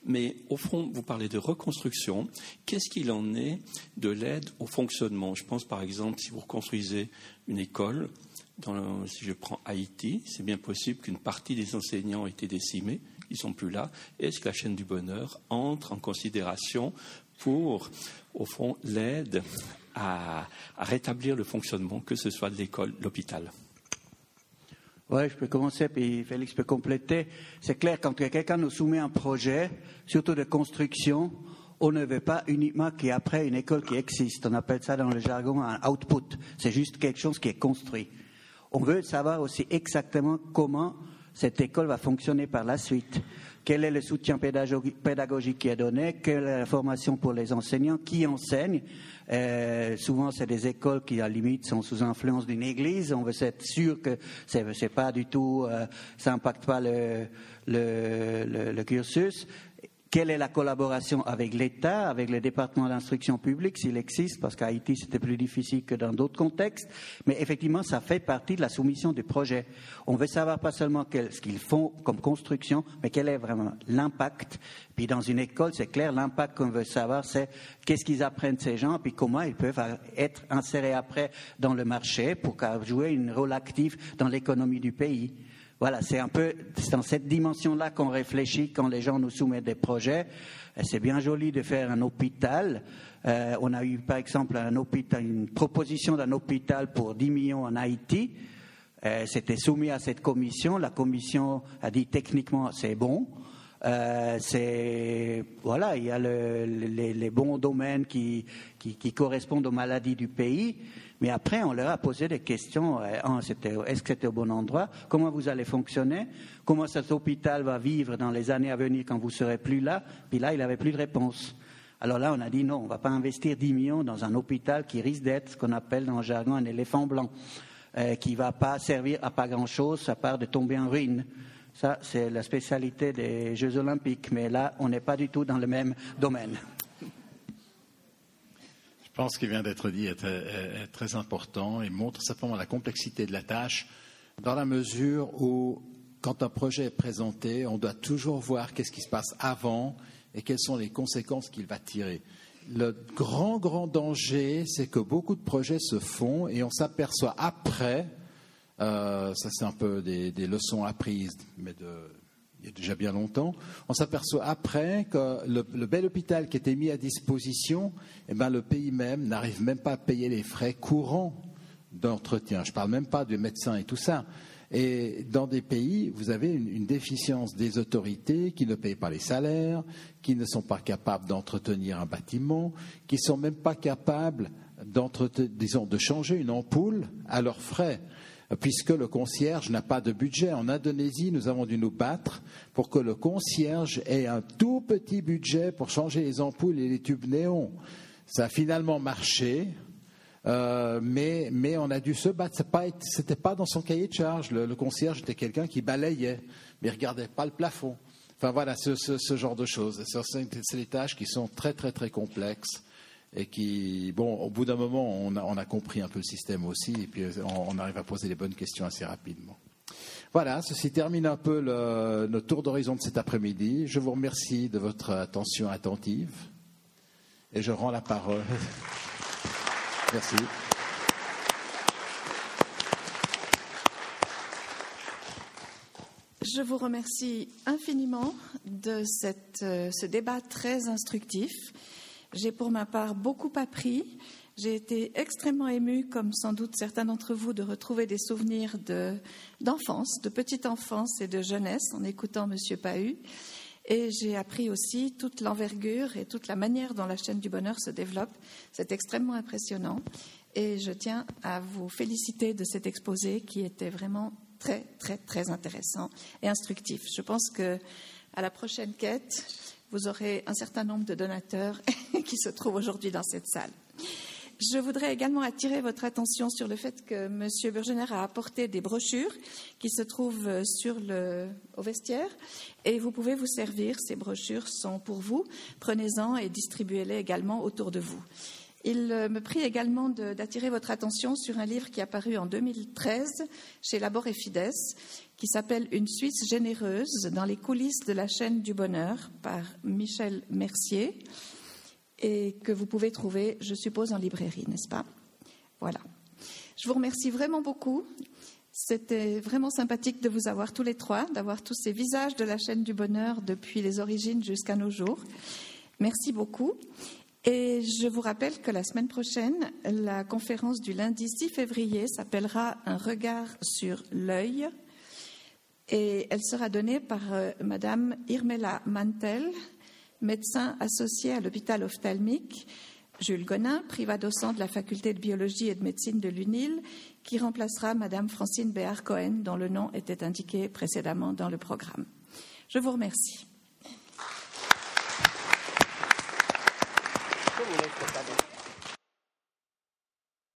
Mais au fond, vous parlez de reconstruction. Qu'est-ce qu'il en est de l'aide au fonctionnement? Je pense par exemple, si vous reconstruisez une école, dans si je prends Haïti, c'est bien possible qu'une partie des enseignants ait été décimés, ils sont plus là. Est-ce que la chaîne du bonheur entre en considération pour, au fond, l'aide à, rétablir le fonctionnement, que ce soit de l'école, l'hôpital? Oui, je peux commencer, puis Félix peut compléter. C'est clair, quand quelqu'un nous soumet un projet, surtout de construction, on ne veut pas uniquement qu'il y ait après une école qui existe. On appelle ça dans le jargon un output. C'est juste quelque chose qui est construit. On veut savoir aussi exactement comment cette école va fonctionner par la suite. Quel est le soutien pédagogique qui est donné? Quelle est la formation pour les enseignants Qui enseigne euh, Souvent, c'est des écoles qui, à la limite, sont sous influence d'une église. On veut être sûr que c'est pas du tout, euh, ça n'impacte pas le, cursus. Quelle est la collaboration avec l'État, avec le département d'instruction publique, s'il existe, parce qu'à Haïti, c'était plus difficile que dans d'autres contextes. Mais effectivement, ça fait partie de la soumission du projet. On veut savoir pas seulement ce qu'ils font comme construction, mais quel est vraiment l'impact. Puis dans une école, c'est clair, l'impact qu'on veut savoir, c'est qu'est-ce qu'ils apprennent ces gens, puis comment ils peuvent être insérés après dans le marché pour jouer un rôle actif dans l'économie du pays. Voilà, c'est un peu dans cette dimension-là qu'on réfléchit quand les gens nous soumettent des projets. C'est bien joli de faire un hôpital. Euh, on a eu, par exemple, une proposition d'un hôpital pour 10 millions en Haïti. Euh, C'était soumis à cette commission. La commission a dit techniquement c'est bon. Euh, voilà, il y a le, les, bons domaines qui, qui, correspondent aux maladies du pays. Mais après, on leur a posé des questions. Euh, est-ce que c'était au bon endroit? Comment vous allez fonctionner? Comment cet hôpital va vivre dans les années à venir quand vous serez plus là? Puis là, il n'avait plus de réponse. Alors là, on a dit non, on ne va pas investir 10 millions dans un hôpital qui risque d'être ce qu'on appelle dans le jargon un éléphant blanc, euh, qui ne va pas servir à pas grand-chose à part de tomber en ruine. Ça, c'est la spécialité des Jeux olympiques. Mais là, on n'est pas du tout dans le même domaine. Je pense qu'il vient d'être dit est, très important et montre simplement la complexité de la tâche dans la mesure où, quand un projet est présenté, on doit toujours voir qu'est-ce qui se passe avant et quelles sont les conséquences qu'il va tirer. Le grand, grand danger, c'est que beaucoup de projets se font et on s'aperçoit après, euh, ça c'est un peu des, des leçons apprises, mais de, il y a déjà bien longtemps, on s'aperçoit après que le, bel hôpital qui était mis à disposition, eh ben, le pays même n'arrive même pas à payer les frais courants d'entretien. Je ne parle même pas de médecins et tout ça. Et dans des pays, vous avez une, une, déficience des autorités qui ne payent pas les salaires, qui ne sont pas capables d'entretenir un bâtiment, qui ne sont même pas capables disons, de changer une ampoule à leurs frais puisque le concierge n'a pas de budget. En Indonésie, nous avons dû nous battre pour que le concierge ait un tout petit budget pour changer les ampoules et les tubes néons. Ça a finalement marché, euh, mais, on a dû se battre. Ce n'était pas, dans son cahier de charge. Le, concierge était quelqu'un qui balayait, mais ne regardait pas le plafond. Enfin voilà, ce, ce genre de choses. C'est des tâches qui sont très très très complexes et qui, bon, au bout d'un moment, on a, compris un peu le système aussi, et puis on, arrive à poser les bonnes questions assez rapidement. Voilà, ceci termine un peu le, notre tour d'horizon de cet après-midi. Je vous remercie de votre attention attentive et je rends la parole. Merci. Je vous remercie infiniment de euh, ce débat très instructif. J'ai pour ma part beaucoup appris. J'ai été extrêmement émue, comme sans doute certains d'entre vous, de retrouver des souvenirs d'enfance, de, petite enfance et de jeunesse en écoutant M. Pahu. Et j'ai appris aussi toute l'envergure et toute la manière dont la chaîne du bonheur se développe. C'est extrêmement impressionnant. Et je tiens à vous féliciter de cet exposé qui était vraiment très, très, très intéressant et instructif. Je pense que à la prochaine quête, vous aurez un certain nombre de donateurs qui se trouvent aujourd'hui dans cette salle. Je voudrais également attirer votre attention sur le fait que M. Burgener a apporté des brochures qui se trouvent au vestiaire et vous pouvez vous servir. Ces brochures sont pour vous. Prenez-en et distribuez-les également autour de vous. Il me prie également d'attirer votre attention sur un livre qui est apparu en 2013 chez Labor et Fides qui s'appelle Une Suisse généreuse dans les coulisses de la chaîne du bonheur par Michel Mercier et que vous pouvez trouver, je suppose, en librairie, n'est-ce pas? Voilà. Je vous remercie vraiment beaucoup. C'était vraiment sympathique de vous avoir tous les trois, d'avoir tous ces visages de la chaîne du bonheur depuis les origines jusqu'à nos jours. Merci beaucoup. Et je vous rappelle que la semaine prochaine, la conférence du lundi 6 février s'appellera Un regard sur l'œil et elle sera donnée par euh, Madame Irmela Mantel, médecin associé à l'hôpital ophtalmique Jules Gonin, privat-docent de la faculté de biologie et de médecine de l'UNIL, qui remplacera Madame Francine Béard-Cohen, dont le nom était indiqué précédemment dans le programme. Je vous remercie.